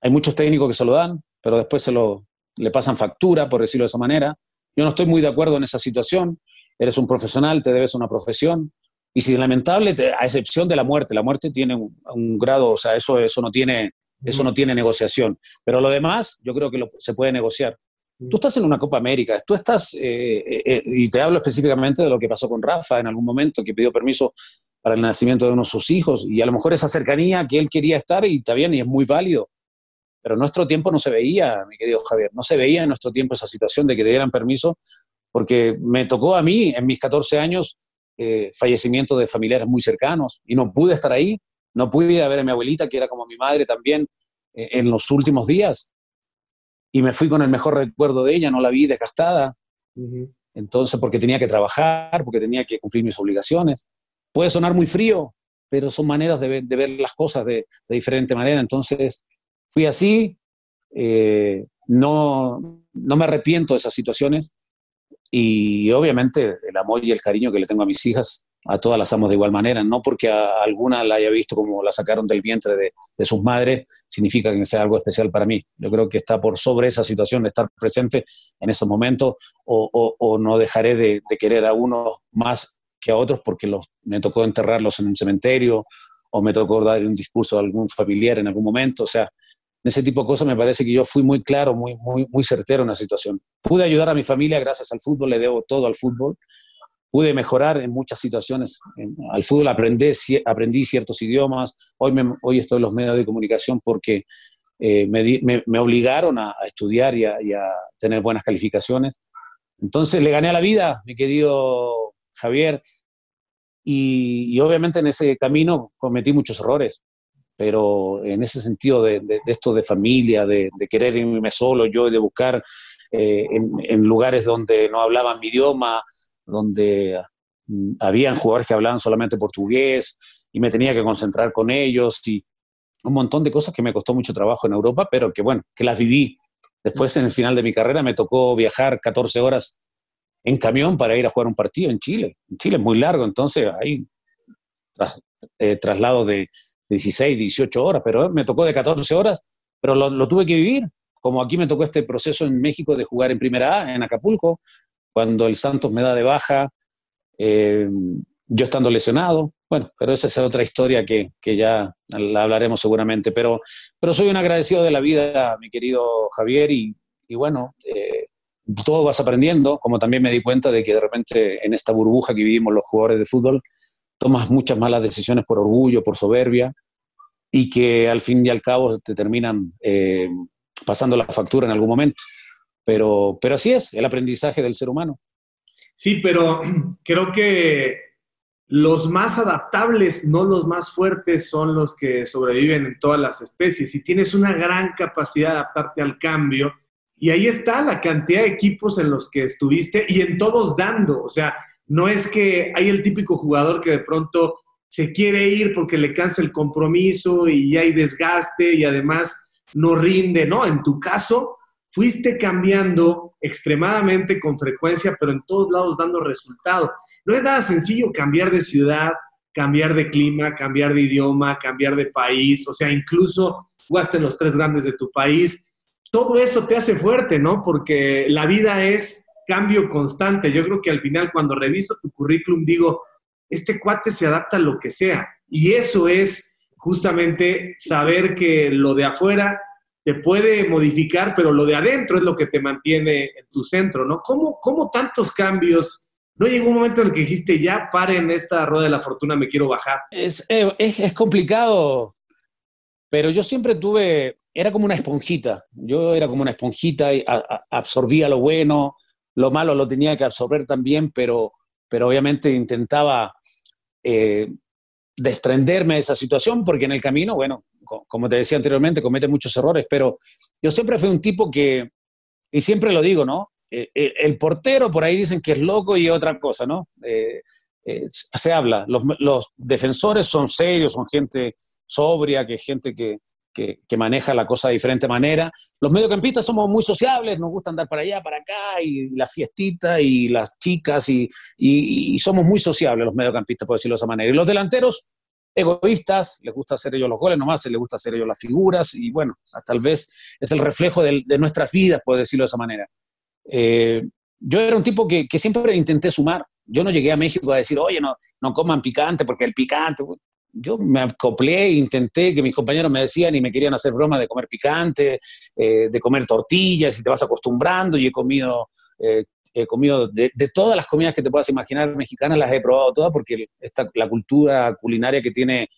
hay muchos técnicos que se lo dan, pero después se lo, le pasan factura, por decirlo de esa manera. Yo no estoy muy de acuerdo en esa situación, eres un profesional, te debes una profesión, y si lamentable, a excepción de la muerte, la muerte tiene un, grado, o sea, eso, eso, no tiene, eso no tiene negociación. Pero lo demás, yo creo que se puede negociar. Tú estás en una Copa América, tú estás, eh, eh, eh, y te hablo específicamente de lo que pasó con Rafa en algún momento, que pidió permiso para el nacimiento de uno de sus hijos, y a lo mejor esa cercanía que él quería estar, y está bien, y es muy válido. Pero en nuestro tiempo no se veía, mi querido Javier, no se veía en nuestro tiempo esa situación de que le dieran permiso, porque me tocó a mí, en mis 14 años, eh, fallecimiento de familiares muy cercanos y no pude estar ahí, no pude ver a mi abuelita, que era como mi madre también, eh, en los últimos días. Y me fui con el mejor recuerdo de ella, no la vi desgastada. Entonces, porque tenía que trabajar, porque tenía que cumplir mis obligaciones. Puede sonar muy frío, pero son maneras de ver, las cosas de, diferente manera. Entonces, fui así, eh, no, no me arrepiento de esas situaciones, y obviamente el amor y el cariño que le tengo a mis hijas, a todas las amo de igual manera, no porque a alguna la haya visto como la sacaron del vientre de, de, sus madres, significa que sea algo especial para mí. Yo creo que está por sobre esa situación de estar presente en esos momentos o, o, no dejaré de, de, querer a uno más que a otros porque los, me tocó enterrarlos en un cementerio o me tocó dar un discurso a algún familiar en algún momento. O sea, ese tipo de cosas me parece que yo fui muy claro, muy, muy, muy certero en la situación. Pude ayudar a mi familia gracias al fútbol, le debo todo al fútbol. Pude mejorar en muchas situaciones. al fútbol aprendí, ciertos idiomas. Hoy, estoy en los medios de comunicación porque eh, me, obligaron a, estudiar y a, tener buenas calificaciones. Entonces le gané a la vida, mi querido Javier. Y obviamente en ese camino cometí muchos errores pero en ese sentido de, esto de familia, de, querer irme solo yo y de buscar eh, en, lugares donde no hablaban mi idioma, donde mm, habían jugadores que hablaban solamente portugués y me tenía que concentrar con ellos y un montón de cosas que me costó mucho trabajo en Europa, pero que bueno, que las viví. Después, en el final de mi carrera, me tocó viajar 14 horas en camión para ir a jugar un partido en Chile. En Chile es muy largo, entonces hay eh, traslados de 16, 18 horas, pero me tocó de 14 horas, pero lo, tuve que vivir. Como aquí me tocó este proceso en México de jugar en Primera A, en Acapulco, cuando el Santos me da de baja, eh, yo estando lesionado. Bueno, pero esa es otra historia que, que, ya la hablaremos seguramente. Pero, pero soy un agradecido de la vida, mi querido Javier, y, y bueno, eh, todo vas aprendiendo, como también me di cuenta de que de repente en esta burbuja que vivimos los jugadores de fútbol, tomas muchas malas decisiones por orgullo, por soberbia, y que al fin y al cabo te terminan eh, pasando la factura en algún momento. Pero, pero así es, el aprendizaje del ser humano. Sí, pero creo que los más adaptables, no los más fuertes, son los que sobreviven en todas las especies. Y tienes una gran capacidad de adaptarte al cambio, y ahí está la cantidad de equipos en los que estuviste y en todos dando. O sea, no es que hay el típico jugador que de pronto se quiere ir porque le cansa el compromiso y hay desgaste y además no rinde. No, en tu caso fuiste cambiando extremadamente con frecuencia, pero en todos lados dando resultado. No es nada sencillo cambiar de ciudad, cambiar de clima, cambiar de idioma, cambiar de país, o sea, incluso jugaste en los tres grandes de tu país. Todo eso te hace fuerte, ¿no? Porque la vida es cambio constante. Yo creo que al final cuando reviso tu currículum digo, este cuate se adapta a lo que sea. Y eso es justamente saber que lo de afuera te puede modificar, pero lo de adentro es lo que te mantiene en tu centro, ¿no? ¿Cómo, cómo tantos cambios ¿No llegó un momento en el que dijiste, ya paren esta rueda de la fortuna, me quiero bajar? Es, eh, es, complicado, pero yo siempre tuve, era como una esponjita, yo era como una esponjita y absorbía lo bueno, lo malo lo tenía que absorber también, pero, pero obviamente intentaba eh, desprenderme de esa situación porque en el camino, bueno, como te decía anteriormente, comete muchos errores, pero yo siempre fui un tipo que, y siempre lo digo, ¿no? Eh, eh, el portero por ahí dicen que es loco y otra cosa, ¿no? Se habla, los, los, defensores son serios, son gente sobria, que gente que, que, maneja la cosa de diferente manera. Los mediocampistas somos muy sociables, nos gusta andar para allá, para acá, y la fiestita, y las chicas, y, y, y somos muy sociables los mediocampistas, por decirlo de esa manera. Y los delanteros, egoístas, les gusta hacer ellos los goles nomás, les gusta hacer ellos las figuras, y bueno, tal vez es el reflejo de, de nuestras vidas, por decirlo de esa manera. Eh, yo era un tipo que, que, siempre intenté sumar. Yo no llegué a México a decir, oye, no, no coman picante porque el picante. Yo me acoplé e intenté que mis compañeros me decían y me querían hacer broma de comer picante, eh, de comer tortillas y te vas acostumbrando. Y he comido, eh, he comido de, de, todas las comidas que te puedas imaginar mexicanas, las he probado todas porque esta, la cultura culinaria que tiene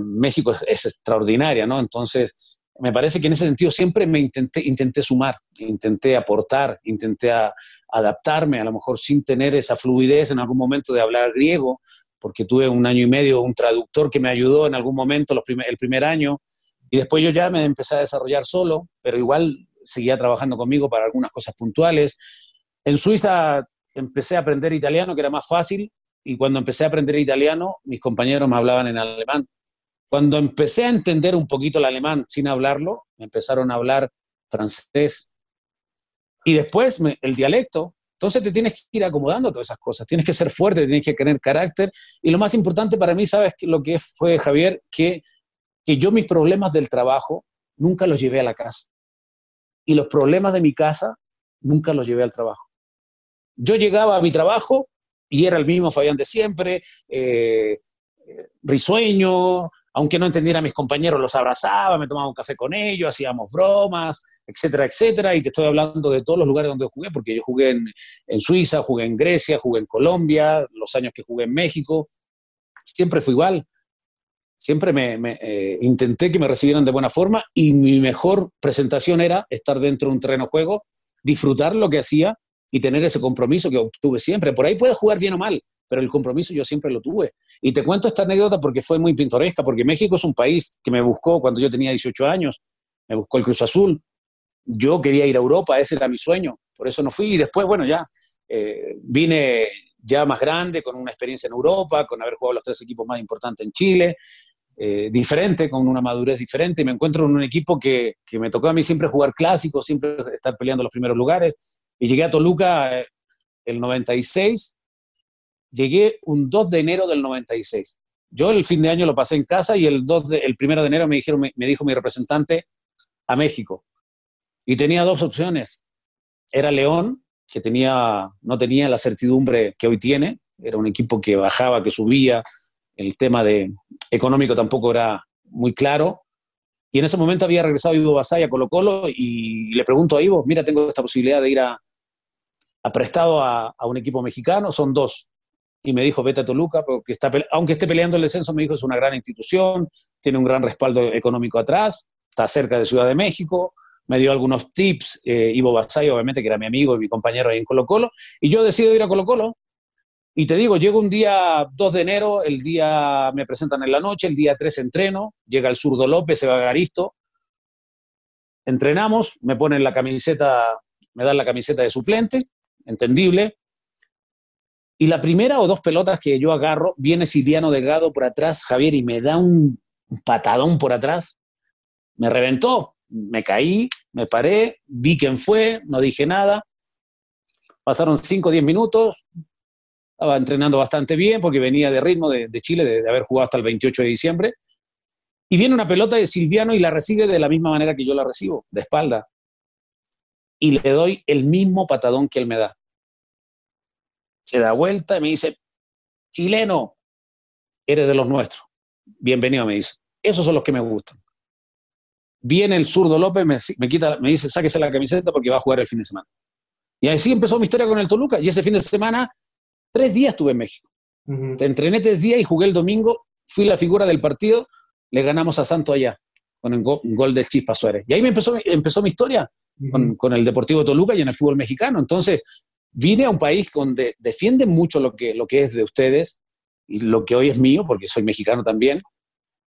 México es, es extraordinaria, ¿no? Entonces, me parece que en ese sentido siempre me intenté, intenté sumar, intenté aportar, intenté adaptarme, a lo mejor sin tener esa fluidez en algún momento de hablar griego, porque tuve un año y medio un traductor que me ayudó en algún momento los el primer año, y después yo ya me empecé a desarrollar solo, pero igual seguía trabajando conmigo para algunas cosas puntuales. En Suiza empecé a aprender italiano, que era más fácil, y cuando empecé a aprender italiano, mis compañeros me hablaban en alemán. Cuando empecé a entender un poquito el alemán sin hablarlo, me empezaron a hablar francés. Y después el dialecto. Entonces te tienes que ir acomodando todas esas cosas. Tienes que ser fuerte, tienes que tener carácter. Y lo más importante para mí, ¿sabes lo que fue, Javier? Que, que yo mis problemas del trabajo nunca los llevé a la casa. Y los problemas de mi casa nunca los llevé al trabajo. Yo llegaba a mi trabajo y era el mismo Fabián de siempre, eh, eh risueño, aunque no entendiera a mis compañeros, los abrazaba, me tomaba un café con ellos, hacíamos bromas, etcétera, etcétera. Y te estoy hablando de todos los lugares donde jugué, porque yo jugué en, Suiza, jugué en Grecia, jugué en Colombia, los años que jugué en México. Siempre fue igual. Siempre me, eh, intenté que me recibieran de buena forma y mi mejor presentación era estar dentro de un terreno juego, disfrutar lo que hacía y tener ese compromiso que obtuve siempre. Por ahí puedes jugar bien o mal, pero el compromiso yo siempre lo tuve. Y te cuento esta anécdota porque fue muy pintoresca, porque México es un país que me buscó cuando yo tenía 18 años, me buscó el Cruz Azul. Yo quería ir a Europa, ese era mi sueño, por eso no fui. Y después, bueno, ya eh, vine, ya más grande, con una experiencia en Europa, con haber jugado los tres equipos más importantes en Chile, eh, diferente, con una madurez diferente, y me encuentro en un equipo que, que, me tocó a mí siempre jugar clásicos, siempre estar peleando los primeros lugares, y llegué a Toluca eh, el 96, llegué un 2 de enero del 96. Yo el fin de año lo pasé en casa y el, 2 de, el primero de enero me, dijeron, me, me dijo mi representante a México. Y tenía dos opciones. Era León, que tenía, no tenía la certidumbre que hoy tiene, era un equipo que bajaba, que subía, el tema de económico tampoco era muy claro. Y en ese momento había regresado Ivo Basay a Colo Colo y le pregunto a Ivo, mira, tengo esta posibilidad de ir a, a prestado a, a, un equipo mexicano, son dos. Y me dijo, vete a Toluca, porque está, aunque esté peleando el descenso, me dijo, es una gran institución, tiene un gran respaldo económico atrás, está cerca de Ciudad de México, me dio algunos tips, eh, Ivo Basay, obviamente, que era mi amigo y mi compañero ahí en Colo Colo, y yo decido ir a Colo Colo, y te digo, llego un día 2 de enero, el día me presentan en la noche, el día 3 entreno, llega el zurdo López, se va a Garisto, entrenamos, me ponen la camiseta, me dan la camiseta de suplente, entendible, y la primera o dos pelotas que yo agarro, viene Silviano Delgado por atrás, Javier, y me da un patadón por atrás, me reventó, me caí, me paré, vi quién fue, no dije nada, pasaron 5 o 10 minutos, estaba entrenando bastante bien porque venía de ritmo de, Chile, de, de, haber jugado hasta el 28 de diciembre. Y viene una pelota de Silviano y la recibe de la misma manera que yo la recibo, de espalda. Y le doy el mismo patadón que él me da. Se da vuelta y me dice, chileno, eres de los nuestros. Bienvenido, me dice. Esos son los que me gustan. Viene el zurdo López, me, me, quita, me dice, sáquese la camiseta porque va a jugar el fin de semana. Y así empezó mi historia con el Toluca. Y ese fin de semana Tres días estuve en México. Uh -huh. Te entrené tres días y jugué el domingo. Fui la figura del partido. Le ganamos a Santo allá con un gol, un gol de Chispa Suárez. Y ahí me empezó, empezó mi historia uh -huh. con, con, el Deportivo Toluca y en el fútbol mexicano. Entonces, vine a un país donde defienden mucho lo que, lo que es de ustedes y lo que hoy es mío, porque soy mexicano también,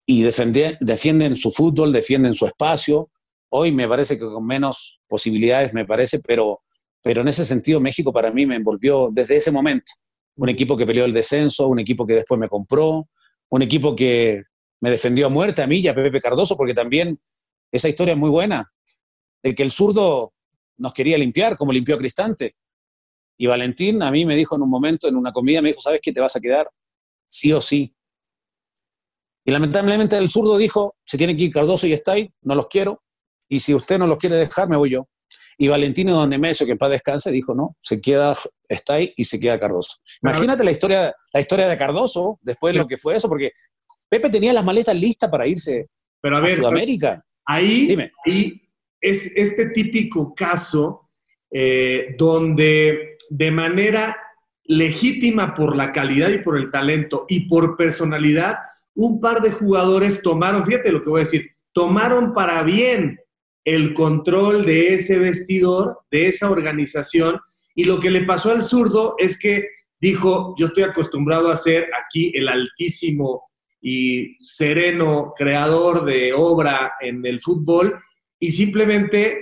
y defienden su fútbol, defienden su espacio. Hoy me parece que con menos posibilidades, me parece, pero, pero en ese sentido México para mí me envolvió desde ese momento un equipo que peleó el descenso, un equipo que después me compró, un equipo que me defendió a muerte a mí y a Pepe Cardoso, porque también esa historia es muy buena, de que el zurdo nos quería limpiar, como limpió a Cristante. Y Valentín a mí me dijo en un momento, en una comida, me dijo, ¿sabes qué? Te vas a quedar sí o sí. Y lamentablemente el zurdo dijo, se tiene que ir Cardoso y Stay, no los quiero, y si usted no los quiere dejar, me voy yo. Y Valentino Don Nemesio, que en paz descanse, dijo, no, se queda ahí y se queda Cardoso. Imagínate la historia, la historia de Cardoso, después de lo que fue eso, porque Pepe tenía las maletas listas para irse pero a, ver, a Sudamérica. Ahí, Dime. ahí es este típico caso eh, donde de manera legítima por la calidad y por el talento y por personalidad, un par de jugadores tomaron, fíjate lo que voy a decir, tomaron para bien el control de ese vestidor, de esa organización. Y lo que le pasó al zurdo es que dijo, yo estoy acostumbrado a ser aquí el altísimo y sereno creador de obra en el fútbol y simplemente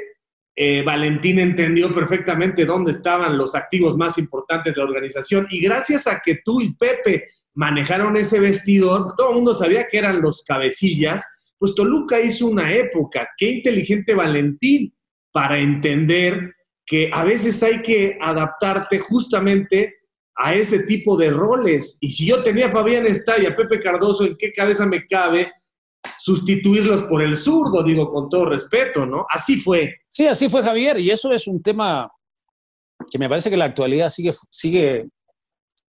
eh, Valentín entendió perfectamente dónde estaban los activos más importantes de la organización y gracias a que tú y Pepe manejaron ese vestidor, todo el mundo sabía que eran los cabecillas, pues Toluca hizo una época. Qué inteligente Valentín para entender que a veces hay que adaptarte justamente a ese tipo de roles. Y si yo tenía a Fabián y a Pepe Cardoso, ¿en qué cabeza me cabe sustituirlos por el zurdo? Digo, con todo respeto, ¿no? Así fue. Sí, así fue Javier. Y eso es un tema que me parece que la actualidad sigue, sigue,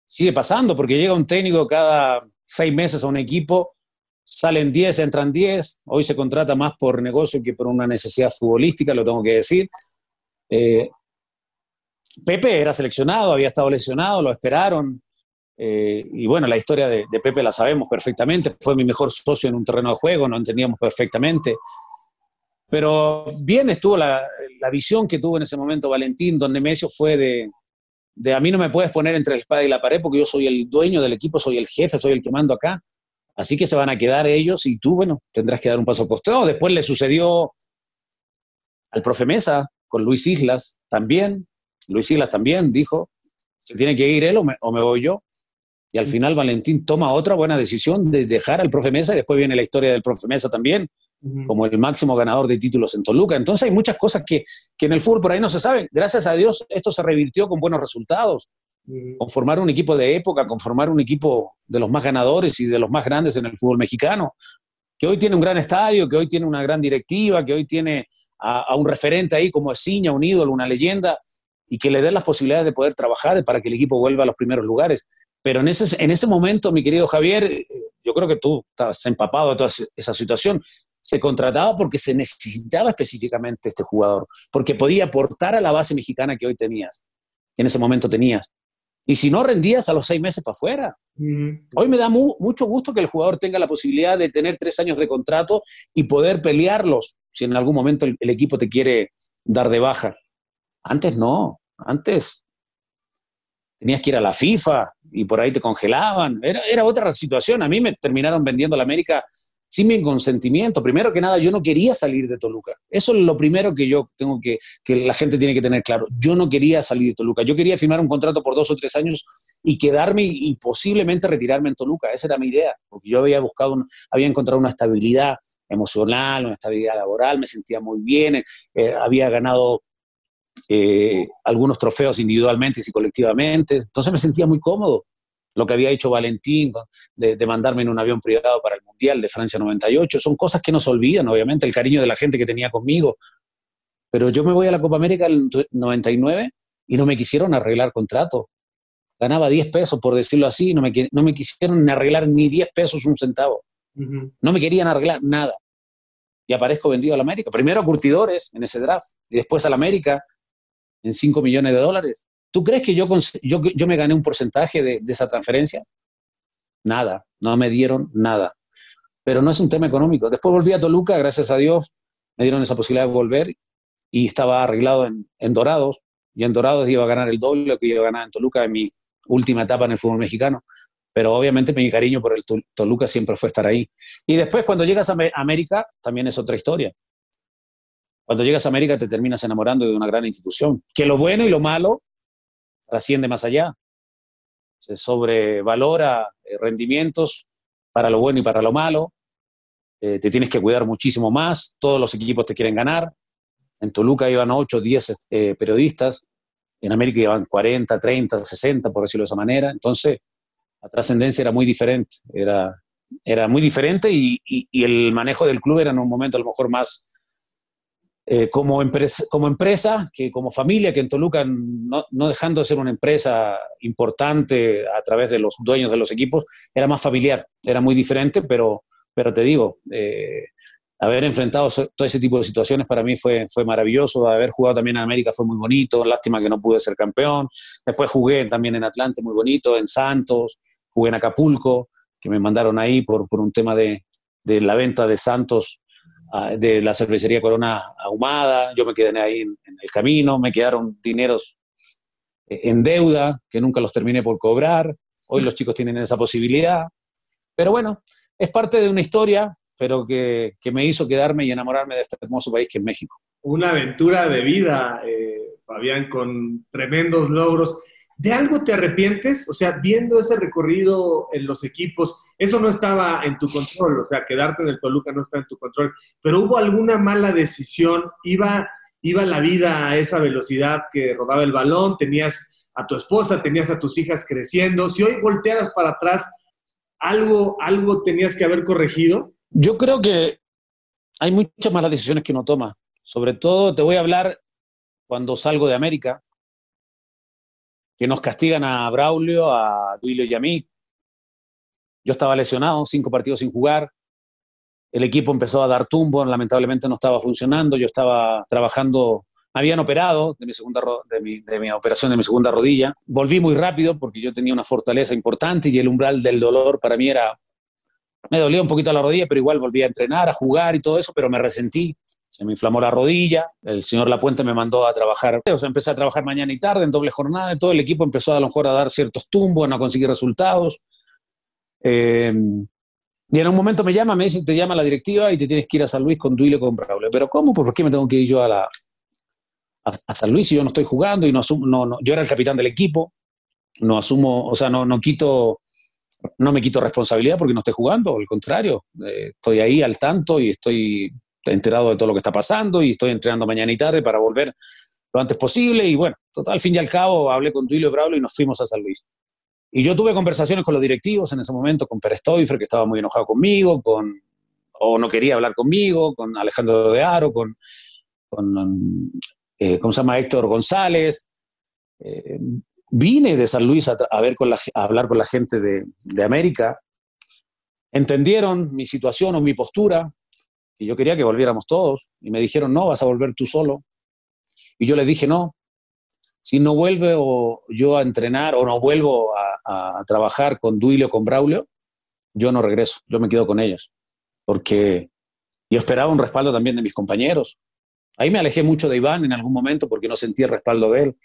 sigue pasando, porque llega un técnico cada seis meses a un equipo salen 10, entran 10, hoy se contrata más por negocio que por una necesidad futbolística, lo tengo que decir. Eh, Pepe era seleccionado, había estado lesionado, lo esperaron, eh, y bueno, la historia de, de, Pepe la sabemos perfectamente, fue mi mejor socio en un terreno de juego, lo entendíamos perfectamente. Pero bien estuvo la, la visión que tuvo en ese momento Valentín, donde Nemesio fue de, de a mí no me puedes poner entre la espada y la pared porque yo soy el dueño del equipo, soy el jefe, soy el que mando acá. Así que se van a quedar ellos y tú, bueno, tendrás que dar un paso costado. Después le sucedió al profe Mesa con Luis Islas también. Luis Islas también dijo, se tiene que ir él o me, voy yo. Y al final Valentín toma otra buena decisión de dejar al profe Mesa y después viene la historia del profe Mesa también, como el máximo ganador de títulos en Toluca. Entonces hay muchas cosas que, que en el fútbol por ahí no se saben. Gracias a Dios esto se revirtió con buenos resultados. Conformar un equipo de época, conformar un equipo de los más ganadores y de los más grandes en el fútbol mexicano, que hoy tiene un gran estadio, que hoy tiene una gran directiva, que hoy tiene a, un referente ahí como Ciña, un ídolo, una leyenda, y que le dé las posibilidades de poder trabajar para que el equipo vuelva a los primeros lugares. Pero en ese, en ese momento, mi querido Javier, yo creo que tú estás empapado de toda esa situación. Se contrataba porque se necesitaba específicamente este jugador, porque podía aportar a la base mexicana que hoy tenías, que en ese momento tenías. Y si no rendías a los seis meses para afuera. Hoy me da mucho gusto que el jugador tenga la posibilidad de tener tres años de contrato y poder pelearlos si en algún momento el, equipo te quiere dar de baja. Antes no, antes tenías que ir a la FIFA y por ahí te congelaban. Era, era otra situación. A mí me terminaron vendiendo la América sin mi consentimiento. Primero que nada, yo no quería salir de Toluca. Eso es lo primero que yo tengo que, que la gente tiene que tener claro. Yo no quería salir de Toluca. Yo quería firmar un contrato por dos o tres años y quedarme y, posiblemente retirarme en Toluca. Esa era mi idea, porque yo había buscado, había encontrado una estabilidad emocional, una estabilidad laboral, me sentía muy bien, eh, había ganado eh, algunos trofeos individualmente y colectivamente, entonces me sentía muy cómodo lo que había hecho Valentín de, mandarme en un avión privado para el Mundial de Francia 98. Son cosas que no se olvidan, obviamente, el cariño de la gente que tenía conmigo. Pero yo me voy a la Copa América el 99 y no me quisieron arreglar contrato. Ganaba 10 pesos, por decirlo así, no me, no me quisieron arreglar ni 10 pesos un centavo. No me querían arreglar nada. Y aparezco vendido a la América. Primero a Curtidores en ese draft y después a la América en 5 millones de dólares. ¿Tú crees que yo, yo, yo me gané un porcentaje de, esa transferencia? Nada, no me dieron nada. Pero no es un tema económico. Después volví a Toluca, gracias a Dios, me dieron esa posibilidad de volver y estaba arreglado en, Dorados. Y en Dorados iba a ganar el doble que iba a ganar en Toluca en mi última etapa en el fútbol mexicano. Pero obviamente mi cariño por el Toluca siempre fue estar ahí. Y después cuando llegas a América, también es otra historia. Cuando llegas a América te terminas enamorando de una gran institución. Que lo bueno y lo malo trasciende más allá. Se sobrevalora eh, rendimientos para lo bueno y para lo malo. Eh, te tienes que cuidar muchísimo más. Todos los equipos te quieren ganar. En Toluca iban 8, 10 eh, periodistas. En América iban 40, 30, 60, por decirlo de esa manera. Entonces, la trascendencia era muy diferente. Era, era muy diferente y, y, el manejo del club era en un momento a lo mejor más, eh, como, empresa, como empresa que como familia, que en Toluca, no, no, dejando de ser una empresa importante a través de los dueños de los equipos, era más familiar, era muy diferente, pero, pero te digo, eh, haber enfrentado todo ese tipo de situaciones para mí fue, fue maravilloso, haber jugado también en América fue muy bonito, lástima que no pude ser campeón, después jugué también en Atlante muy bonito, en Santos, jugué en Acapulco, que me mandaron ahí por, por un tema de, de la venta de Santos de la cervecería Corona ahumada, yo me quedé ahí en, el camino, me quedaron dineros eh, en deuda que nunca los terminé por cobrar, hoy los chicos tienen esa posibilidad, pero bueno, es parte de una historia, pero que, que me hizo quedarme y enamorarme de este hermoso país que es México. Una aventura de vida, eh, Fabián, con tremendos logros. ¿De algo te arrepientes? O sea, viendo ese recorrido en los equipos, eso no estaba en tu control, o sea, quedarte en el Toluca no está en tu control, pero hubo alguna mala decisión, iba, iba la vida a esa velocidad que rodaba el balón, tenías a tu esposa, tenías a tus hijas creciendo, si hoy voltearas para atrás, ¿algo, algo tenías que haber corregido? Yo creo que hay muchas malas decisiones que uno toma, sobre todo te voy a hablar cuando salgo de América, que nos castigan a Braulio, a Duilio y a mí. Yo estaba lesionado, cinco partidos sin jugar. El equipo empezó a dar tumbo, lamentablemente no estaba funcionando. Yo estaba trabajando, me habían operado de mi, segunda, de mi, de mi operación de mi segunda rodilla. Volví muy rápido porque yo tenía una fortaleza importante y el umbral del dolor para mí era. Me dolía un poquito la rodilla, pero igual volví a entrenar, a jugar y todo eso, pero me resentí se me inflamó la rodilla, el señor Lapuente me mandó a trabajar, o empecé a trabajar mañana y tarde en doble jornada, todo el equipo empezó a, lo mejor a dar ciertos tumbos, a no conseguir resultados. Eh, y en un momento me llama, me dice, te llama la directiva y te tienes que ir a San Luis con Duilio con Braulio. ¿Pero cómo? ¿Por qué me tengo que ir yo a, la, a, San Luis si yo no estoy jugando y no, no, no, yo era el capitán del equipo? no asumo, o sea, no, no quito, no me quito responsabilidad porque no estoy jugando, al contrario, eh, estoy ahí al tanto y estoy enterado de todo lo que está pasando y estoy entrenando mañana y tarde para volver lo antes posible y bueno, total, al fin y al cabo hablé con Duilio Braulio y nos fuimos a San Luis. Y yo tuve conversaciones con los directivos en ese momento, con Pérez Stoifer, que estaba muy enojado conmigo, con, o no quería hablar conmigo, con Alejandro de Aro, con, con eh, ¿cómo se llama? Héctor González. Eh, vine de San Luis a, ver con a hablar con la gente de, de, América. Entendieron mi situación o mi postura, y yo quería que volviéramos todos, y me dijeron, no, vas a volver tú solo. Y yo les dije, no, si no vuelvo yo a entrenar o no vuelvo a, trabajar con Duilio con Braulio, yo no regreso, yo me quedo con ellos, porque yo esperaba un respaldo también de mis compañeros, Ahí me alejé mucho de Iván en algún momento porque no sentí el respaldo de él,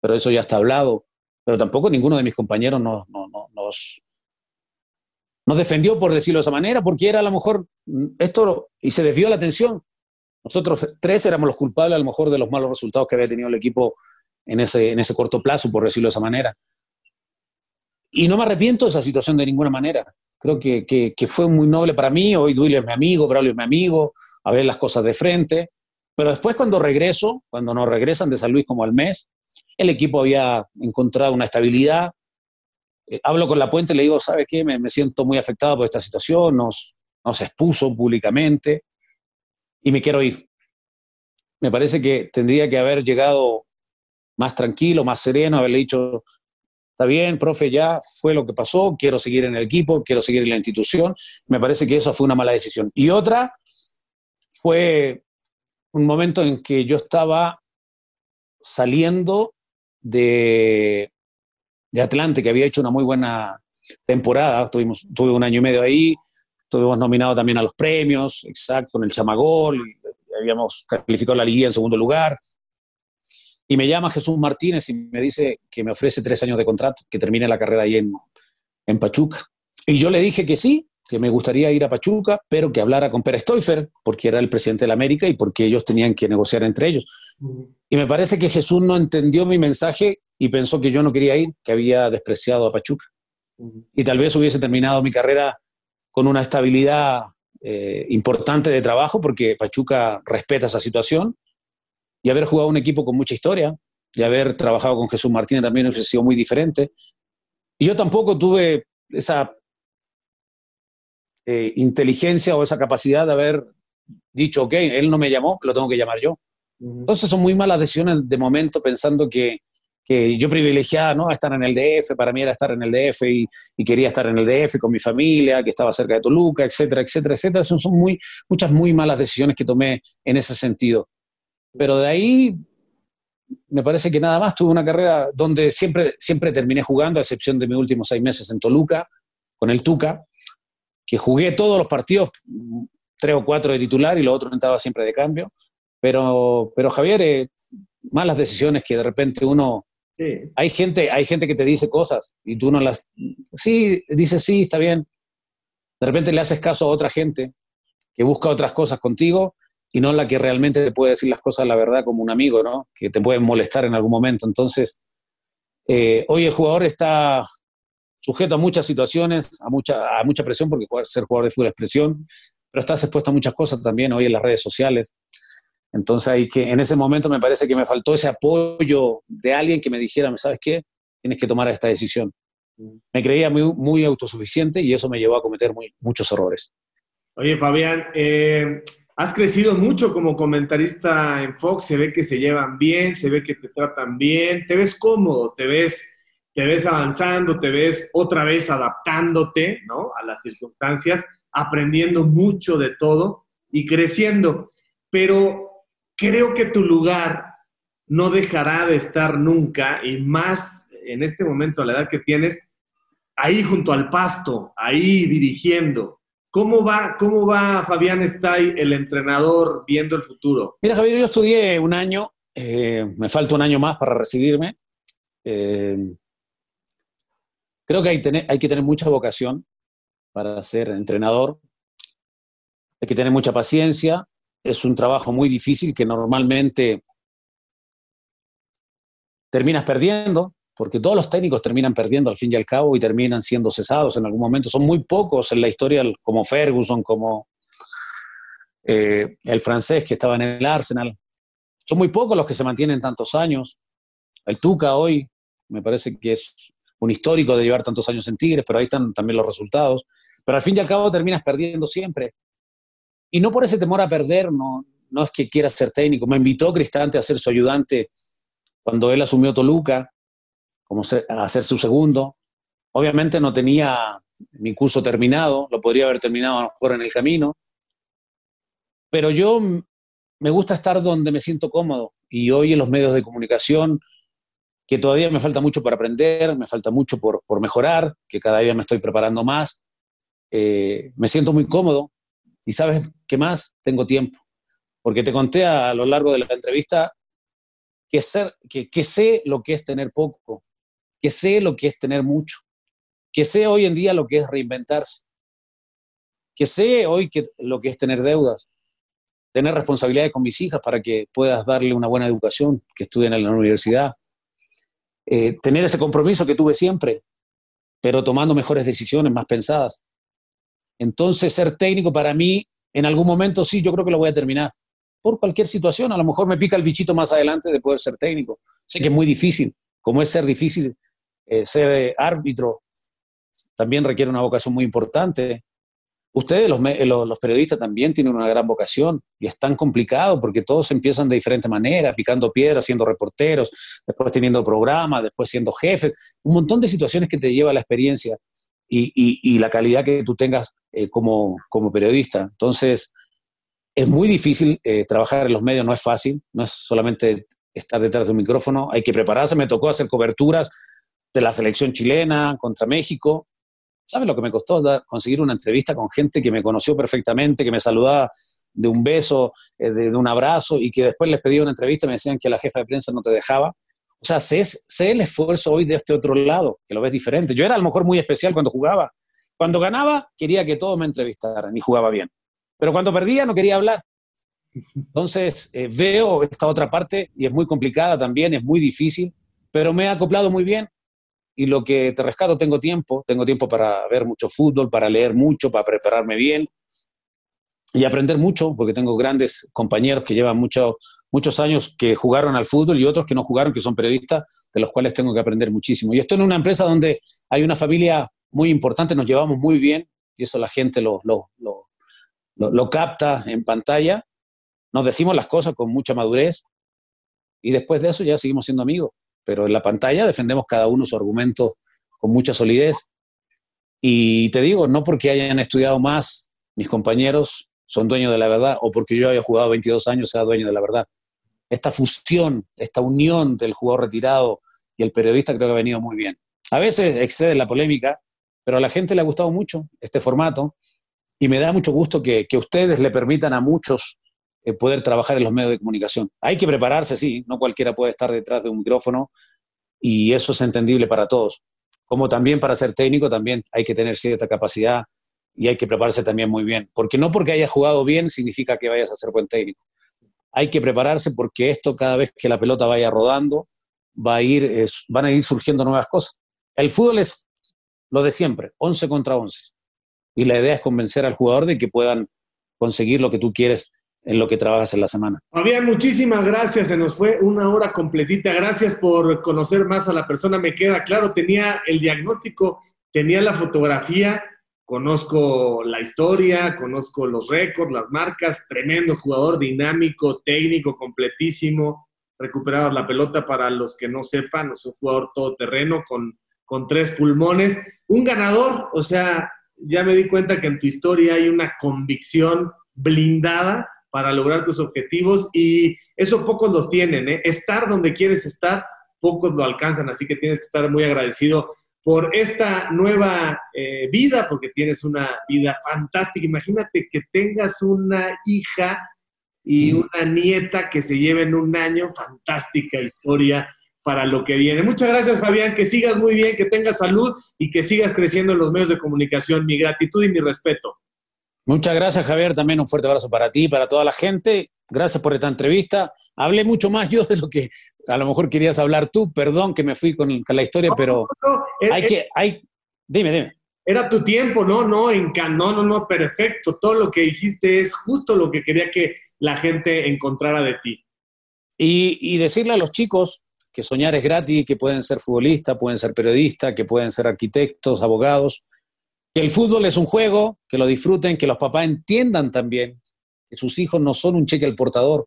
pero eso ya está hablado. Pero tampoco ninguno de mis compañeros nos, nos, nos defendió, por decirlo de esa manera, porque era a lo mejor esto, y se desvió la atención. Nosotros tres éramos los culpables a lo mejor de los malos resultados que había tenido el equipo en ese, en ese corto plazo, por decirlo de esa manera. Y no me arrepiento de esa situación de ninguna manera. Creo que, que, fue muy noble para mí. Hoy Duilio es mi amigo, Braulio es mi amigo, a ver las cosas de frente. Pero después cuando regreso, cuando nos regresan de San Luis como al mes, el equipo había encontrado una estabilidad. Eh, hablo con la puente y le digo, ¿sabe qué? Me, siento muy afectado por esta situación, nos, nos expuso públicamente y me quiero ir. Me parece que tendría que haber llegado más tranquilo, más sereno, haberle dicho, está bien, profe, ya fue lo que pasó, quiero seguir en el equipo, quiero seguir en la institución. Me parece que eso fue una mala decisión. Y otra fue un momento en que yo estaba saliendo de, de Atlante, que había hecho una muy buena temporada, Tuvimos, tuve un año y medio ahí, estuvimos nominados también a los premios, exacto, con el Chamagol, habíamos calificado la liga en segundo lugar. Y me llama Jesús Martínez y me dice que me ofrece tres años de contrato, que termine la carrera ahí en, en Pachuca. Y yo le dije que sí, que me gustaría ir a Pachuca, pero que hablara con Pérez Stoifer, porque era el presidente de la América y porque ellos tenían que negociar entre ellos. Y me parece que Jesús no entendió mi mensaje y pensó que yo no quería ir, que había despreciado a Pachuca. Y tal vez hubiese terminado mi carrera con una estabilidad eh, importante de trabajo, porque Pachuca respeta esa situación, y haber jugado un equipo con mucha historia, y haber trabajado con Jesús Martínez también hubiese sido muy diferente. Y yo tampoco tuve esa eh, inteligencia o esa capacidad de haber dicho, ok, él no me llamó, lo tengo que llamar yo. Entonces son muy malas decisiones de momento pensando que, que yo privilegiaba ¿no? estar en el DF, para mí era estar en el DF y, y, quería estar en el DF con mi familia, que estaba cerca de Toluca, etcétera, etcétera, etcétera. Son, son muy, muchas muy malas decisiones que tomé en ese sentido. Pero de ahí me parece que nada más tuve una carrera donde siempre, siempre terminé jugando, a excepción de mis últimos seis meses en Toluca, con el Tuca, que jugué todos los partidos, tres o cuatro de titular y lo otro entraba siempre de cambio. Pero, pero Javier, eh, malas decisiones que de repente uno... Hay, gente, hay gente que te dice cosas y tú no las... Sí, dices sí, está bien. De repente le haces caso a otra gente que busca otras cosas contigo y no la que realmente te puede decir las cosas la verdad como un amigo, ¿no? Que te pueden molestar en algún momento. Entonces, eh, hoy el jugador está sujeto a muchas situaciones, a mucha, a mucha presión, porque ser jugador de fútbol es presión, pero estás expuesto a muchas cosas también hoy en las redes sociales. Entonces, hay que, en ese momento me parece que me faltó ese apoyo de alguien que me dijera, ¿sabes qué? Tienes que tomar esta decisión. Me creía muy, muy autosuficiente y eso me llevó a cometer muy, muchos errores. Oye, Fabián, eh, has crecido mucho como comentarista en Fox, se ve que se llevan bien, se ve que te tratan bien, te ves cómodo, te ves te ves avanzando, te ves otra vez adaptándote ¿no? a las circunstancias, aprendiendo mucho de todo y creciendo. Pero creo que tu lugar no dejará de estar nunca, y más en este momento, a la edad que tienes, ahí junto al pasto, ahí dirigiendo. ¿Cómo va, cómo va Fabián Stay, el entrenador, viendo el futuro? Mira, Javier, yo estudié un año, eh, me falta un año más para recibirme. Eh, Creo que hay, hay que tener mucha vocación para ser entrenador. Hay que tener mucha paciencia. Es un trabajo muy difícil que normalmente terminas perdiendo porque todos los técnicos terminan perdiendo al fin y al cabo y terminan siendo cesados en algún momento. Son muy pocos en la historia como Ferguson, como eh, el francés que estaba en el Arsenal. Son muy pocos los que se mantienen tantos años. El Tuca hoy me parece que es un histórico de llevar tantos años en Tigres, pero ahí están también los resultados. Pero al fin y al cabo terminas perdiendo siempre. Y no por ese temor a perder, no, no es que quiera ser técnico. Me invitó Cristante a ser su ayudante cuando él asumió Toluca, como a ser su segundo. Obviamente no tenía mi curso terminado, lo podría haber terminado a lo mejor en el camino, pero yo me gusta estar donde me siento cómodo y hoy en los medios de comunicación que todavía me falta mucho por aprender, me falta mucho por, mejorar, que cada día me estoy preparando más. Eh, me siento muy cómodo y sabes qué más, tengo tiempo. Porque te conté a, lo largo de la entrevista que, ser, que, que sé lo que es tener poco, que sé lo que es tener mucho, que sé hoy en día lo que es reinventarse, que sé hoy que, lo que es tener deudas, tener responsabilidades con mis hijas para que puedas darle una buena educación, que estudien en la universidad, eh, tener ese compromiso que tuve siempre, pero tomando mejores decisiones, más pensadas. Entonces, ser técnico para mí, en algún momento sí, yo creo que lo voy a terminar. Por cualquier situación, a lo mejor me pica el bichito más adelante de poder ser técnico. Sé que es muy difícil, como es ser difícil eh, ser árbitro, también requiere una vocación muy importante. Ustedes, los, los, periodistas, también tienen una gran vocación y es tan complicado porque todos empiezan de diferente manera, picando piedras, siendo reporteros, después teniendo programas, después siendo jefes, un montón de situaciones que te lleva la experiencia y, y, la calidad que tú tengas eh, como, como, periodista. Entonces, es muy difícil eh, trabajar en los medios, no es fácil, no es solamente estar detrás de un micrófono, hay que prepararse, me tocó hacer coberturas de la selección chilena contra México, ¿Sabes lo que me costó conseguir una entrevista con gente que me conoció perfectamente, que me saludaba de un beso, eh, de, un abrazo y que después les pedía una entrevista y me decían que la jefa de prensa no te dejaba? O sea, sé, sé el esfuerzo hoy de este otro lado, que lo ves diferente. Yo era a lo mejor muy especial cuando jugaba. Cuando ganaba, quería que todos me entrevistaran y jugaba bien. Pero cuando perdía, no quería hablar. Entonces, eh, veo esta otra parte y es muy complicada también, es muy difícil, pero me he acoplado muy bien y lo que te rescato, tengo tiempo, tengo tiempo para ver mucho fútbol, para leer mucho, para prepararme bien y aprender mucho, porque tengo grandes compañeros que llevan mucho, muchos años que jugaron al fútbol y otros que no jugaron, que son periodistas, de los cuales tengo que aprender muchísimo. Y estoy en una empresa donde hay una familia muy importante, nos llevamos muy bien, y eso la gente lo, lo, lo, lo capta en pantalla. Nos decimos las cosas con mucha madurez y después de eso ya seguimos siendo amigos pero en la pantalla defendemos cada uno su argumento con mucha solidez. Y te digo, no porque hayan estudiado más, mis compañeros son dueños de la verdad, o porque yo haya jugado 22 años sea dueño de la verdad. Esta fusión, esta unión del jugador retirado y el periodista creo que ha venido muy bien. A veces excede la polémica, pero a la gente le ha gustado mucho este formato y me da mucho gusto que, que ustedes le permitan a muchos eh, poder trabajar en los medios de comunicación. Hay que prepararse, sí, no cualquiera puede estar detrás de un micrófono y eso es entendible para todos. Como también para ser técnico también hay que tener cierta capacidad y hay que prepararse también muy bien, porque no porque hayas jugado bien significa que vayas a ser buen técnico. Hay que prepararse porque esto cada vez que la pelota vaya rodando va a ir, van a ir surgiendo nuevas cosas. El fútbol es lo de siempre, 11 contra 11. Y la idea es convencer al jugador de que puedan conseguir lo que tú quieres en lo que trabajas en la semana. Fabián, muchísimas gracias. Se nos fue una hora completita. Gracias por conocer más a la persona. Me queda claro, tenía el diagnóstico, tenía la fotografía, conozco la historia, conozco los récords, las marcas. Tremendo jugador, dinámico, técnico, completísimo. Recuperado la pelota para los que no sepan. Es un jugador todoterreno con, con tres pulmones. Un ganador, o sea, ya me di cuenta que en tu historia hay una convicción blindada para lograr tus objetivos y eso pocos los tienen. ¿eh? Estar donde quieres estar, pocos lo alcanzan, así que tienes que estar muy agradecido por esta nueva eh, vida, porque tienes una vida fantástica. Imagínate que tengas una hija y una nieta que se lleven un año, fantástica historia para lo que viene. Muchas gracias, Fabián, que sigas muy bien, que tengas salud y que sigas creciendo en los medios de comunicación. Mi gratitud y mi respeto. Muchas gracias, Javier. También un fuerte abrazo para ti y para toda la gente. Gracias por esta entrevista. Hablé mucho más yo de lo que, A lo mejor querías hablar tú, perdón que me fui con, la historia, pero hay que, hay, dime, dime. Era tu tiempo, ¿no? No, en no, no, no, perfecto. Todo lo que dijiste es justo lo que quería que la gente encontrara de ti. Y, y decirle a los chicos que soñar es gratis, que pueden ser futbolistas, pueden ser periodistas, que pueden ser arquitectos, abogados, que el fútbol es un juego, que lo disfruten, que los papás entiendan también que sus hijos no son un cheque al portador,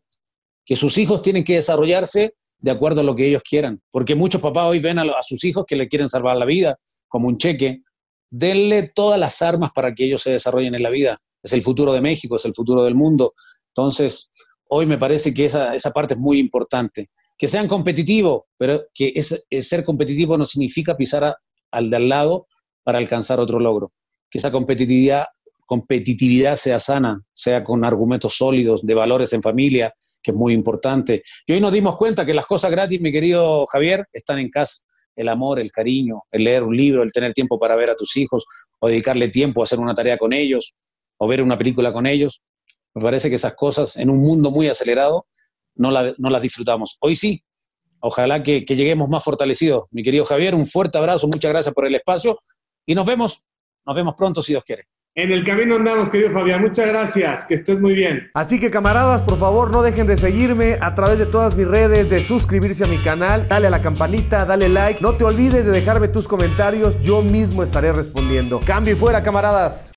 que sus hijos tienen que desarrollarse de acuerdo a lo que ellos quieran, porque muchos papás hoy ven a, sus hijos que le quieren salvar la vida como un cheque, denle todas las armas para que ellos se desarrollen en la vida. Es el futuro de México, es el futuro del mundo. Entonces, hoy me parece que esa, esa parte es muy importante. Que sean competitivos, pero que es, ser competitivo no significa pisar al de al lado para alcanzar otro logro. Que esa competitividad, competitividad sea sana, sea con argumentos sólidos, de valores en familia, que es muy importante. Y hoy nos dimos cuenta que las cosas gratis, mi querido Javier, están en casa. El amor, el cariño, el leer un libro, el tener tiempo para ver a tus hijos, o dedicarle tiempo a hacer una tarea con ellos, o ver una película con ellos. Me parece que esas cosas en un mundo muy acelerado no, no las disfrutamos. Hoy sí, ojalá que, que, lleguemos más fortalecidos. Mi querido Javier, un fuerte abrazo, muchas gracias por el espacio y nos vemos, nos vemos pronto si Dios quiere. En el camino andamos, querido Fabián. Muchas gracias. Que estés muy bien. Así que, camaradas, por favor, no dejen de seguirme a través de todas mis redes, de suscribirse a mi canal, dale a la campanita, dale like. No te olvides de dejarme tus comentarios. Yo mismo estaré respondiendo. Cambio y fuera, camaradas.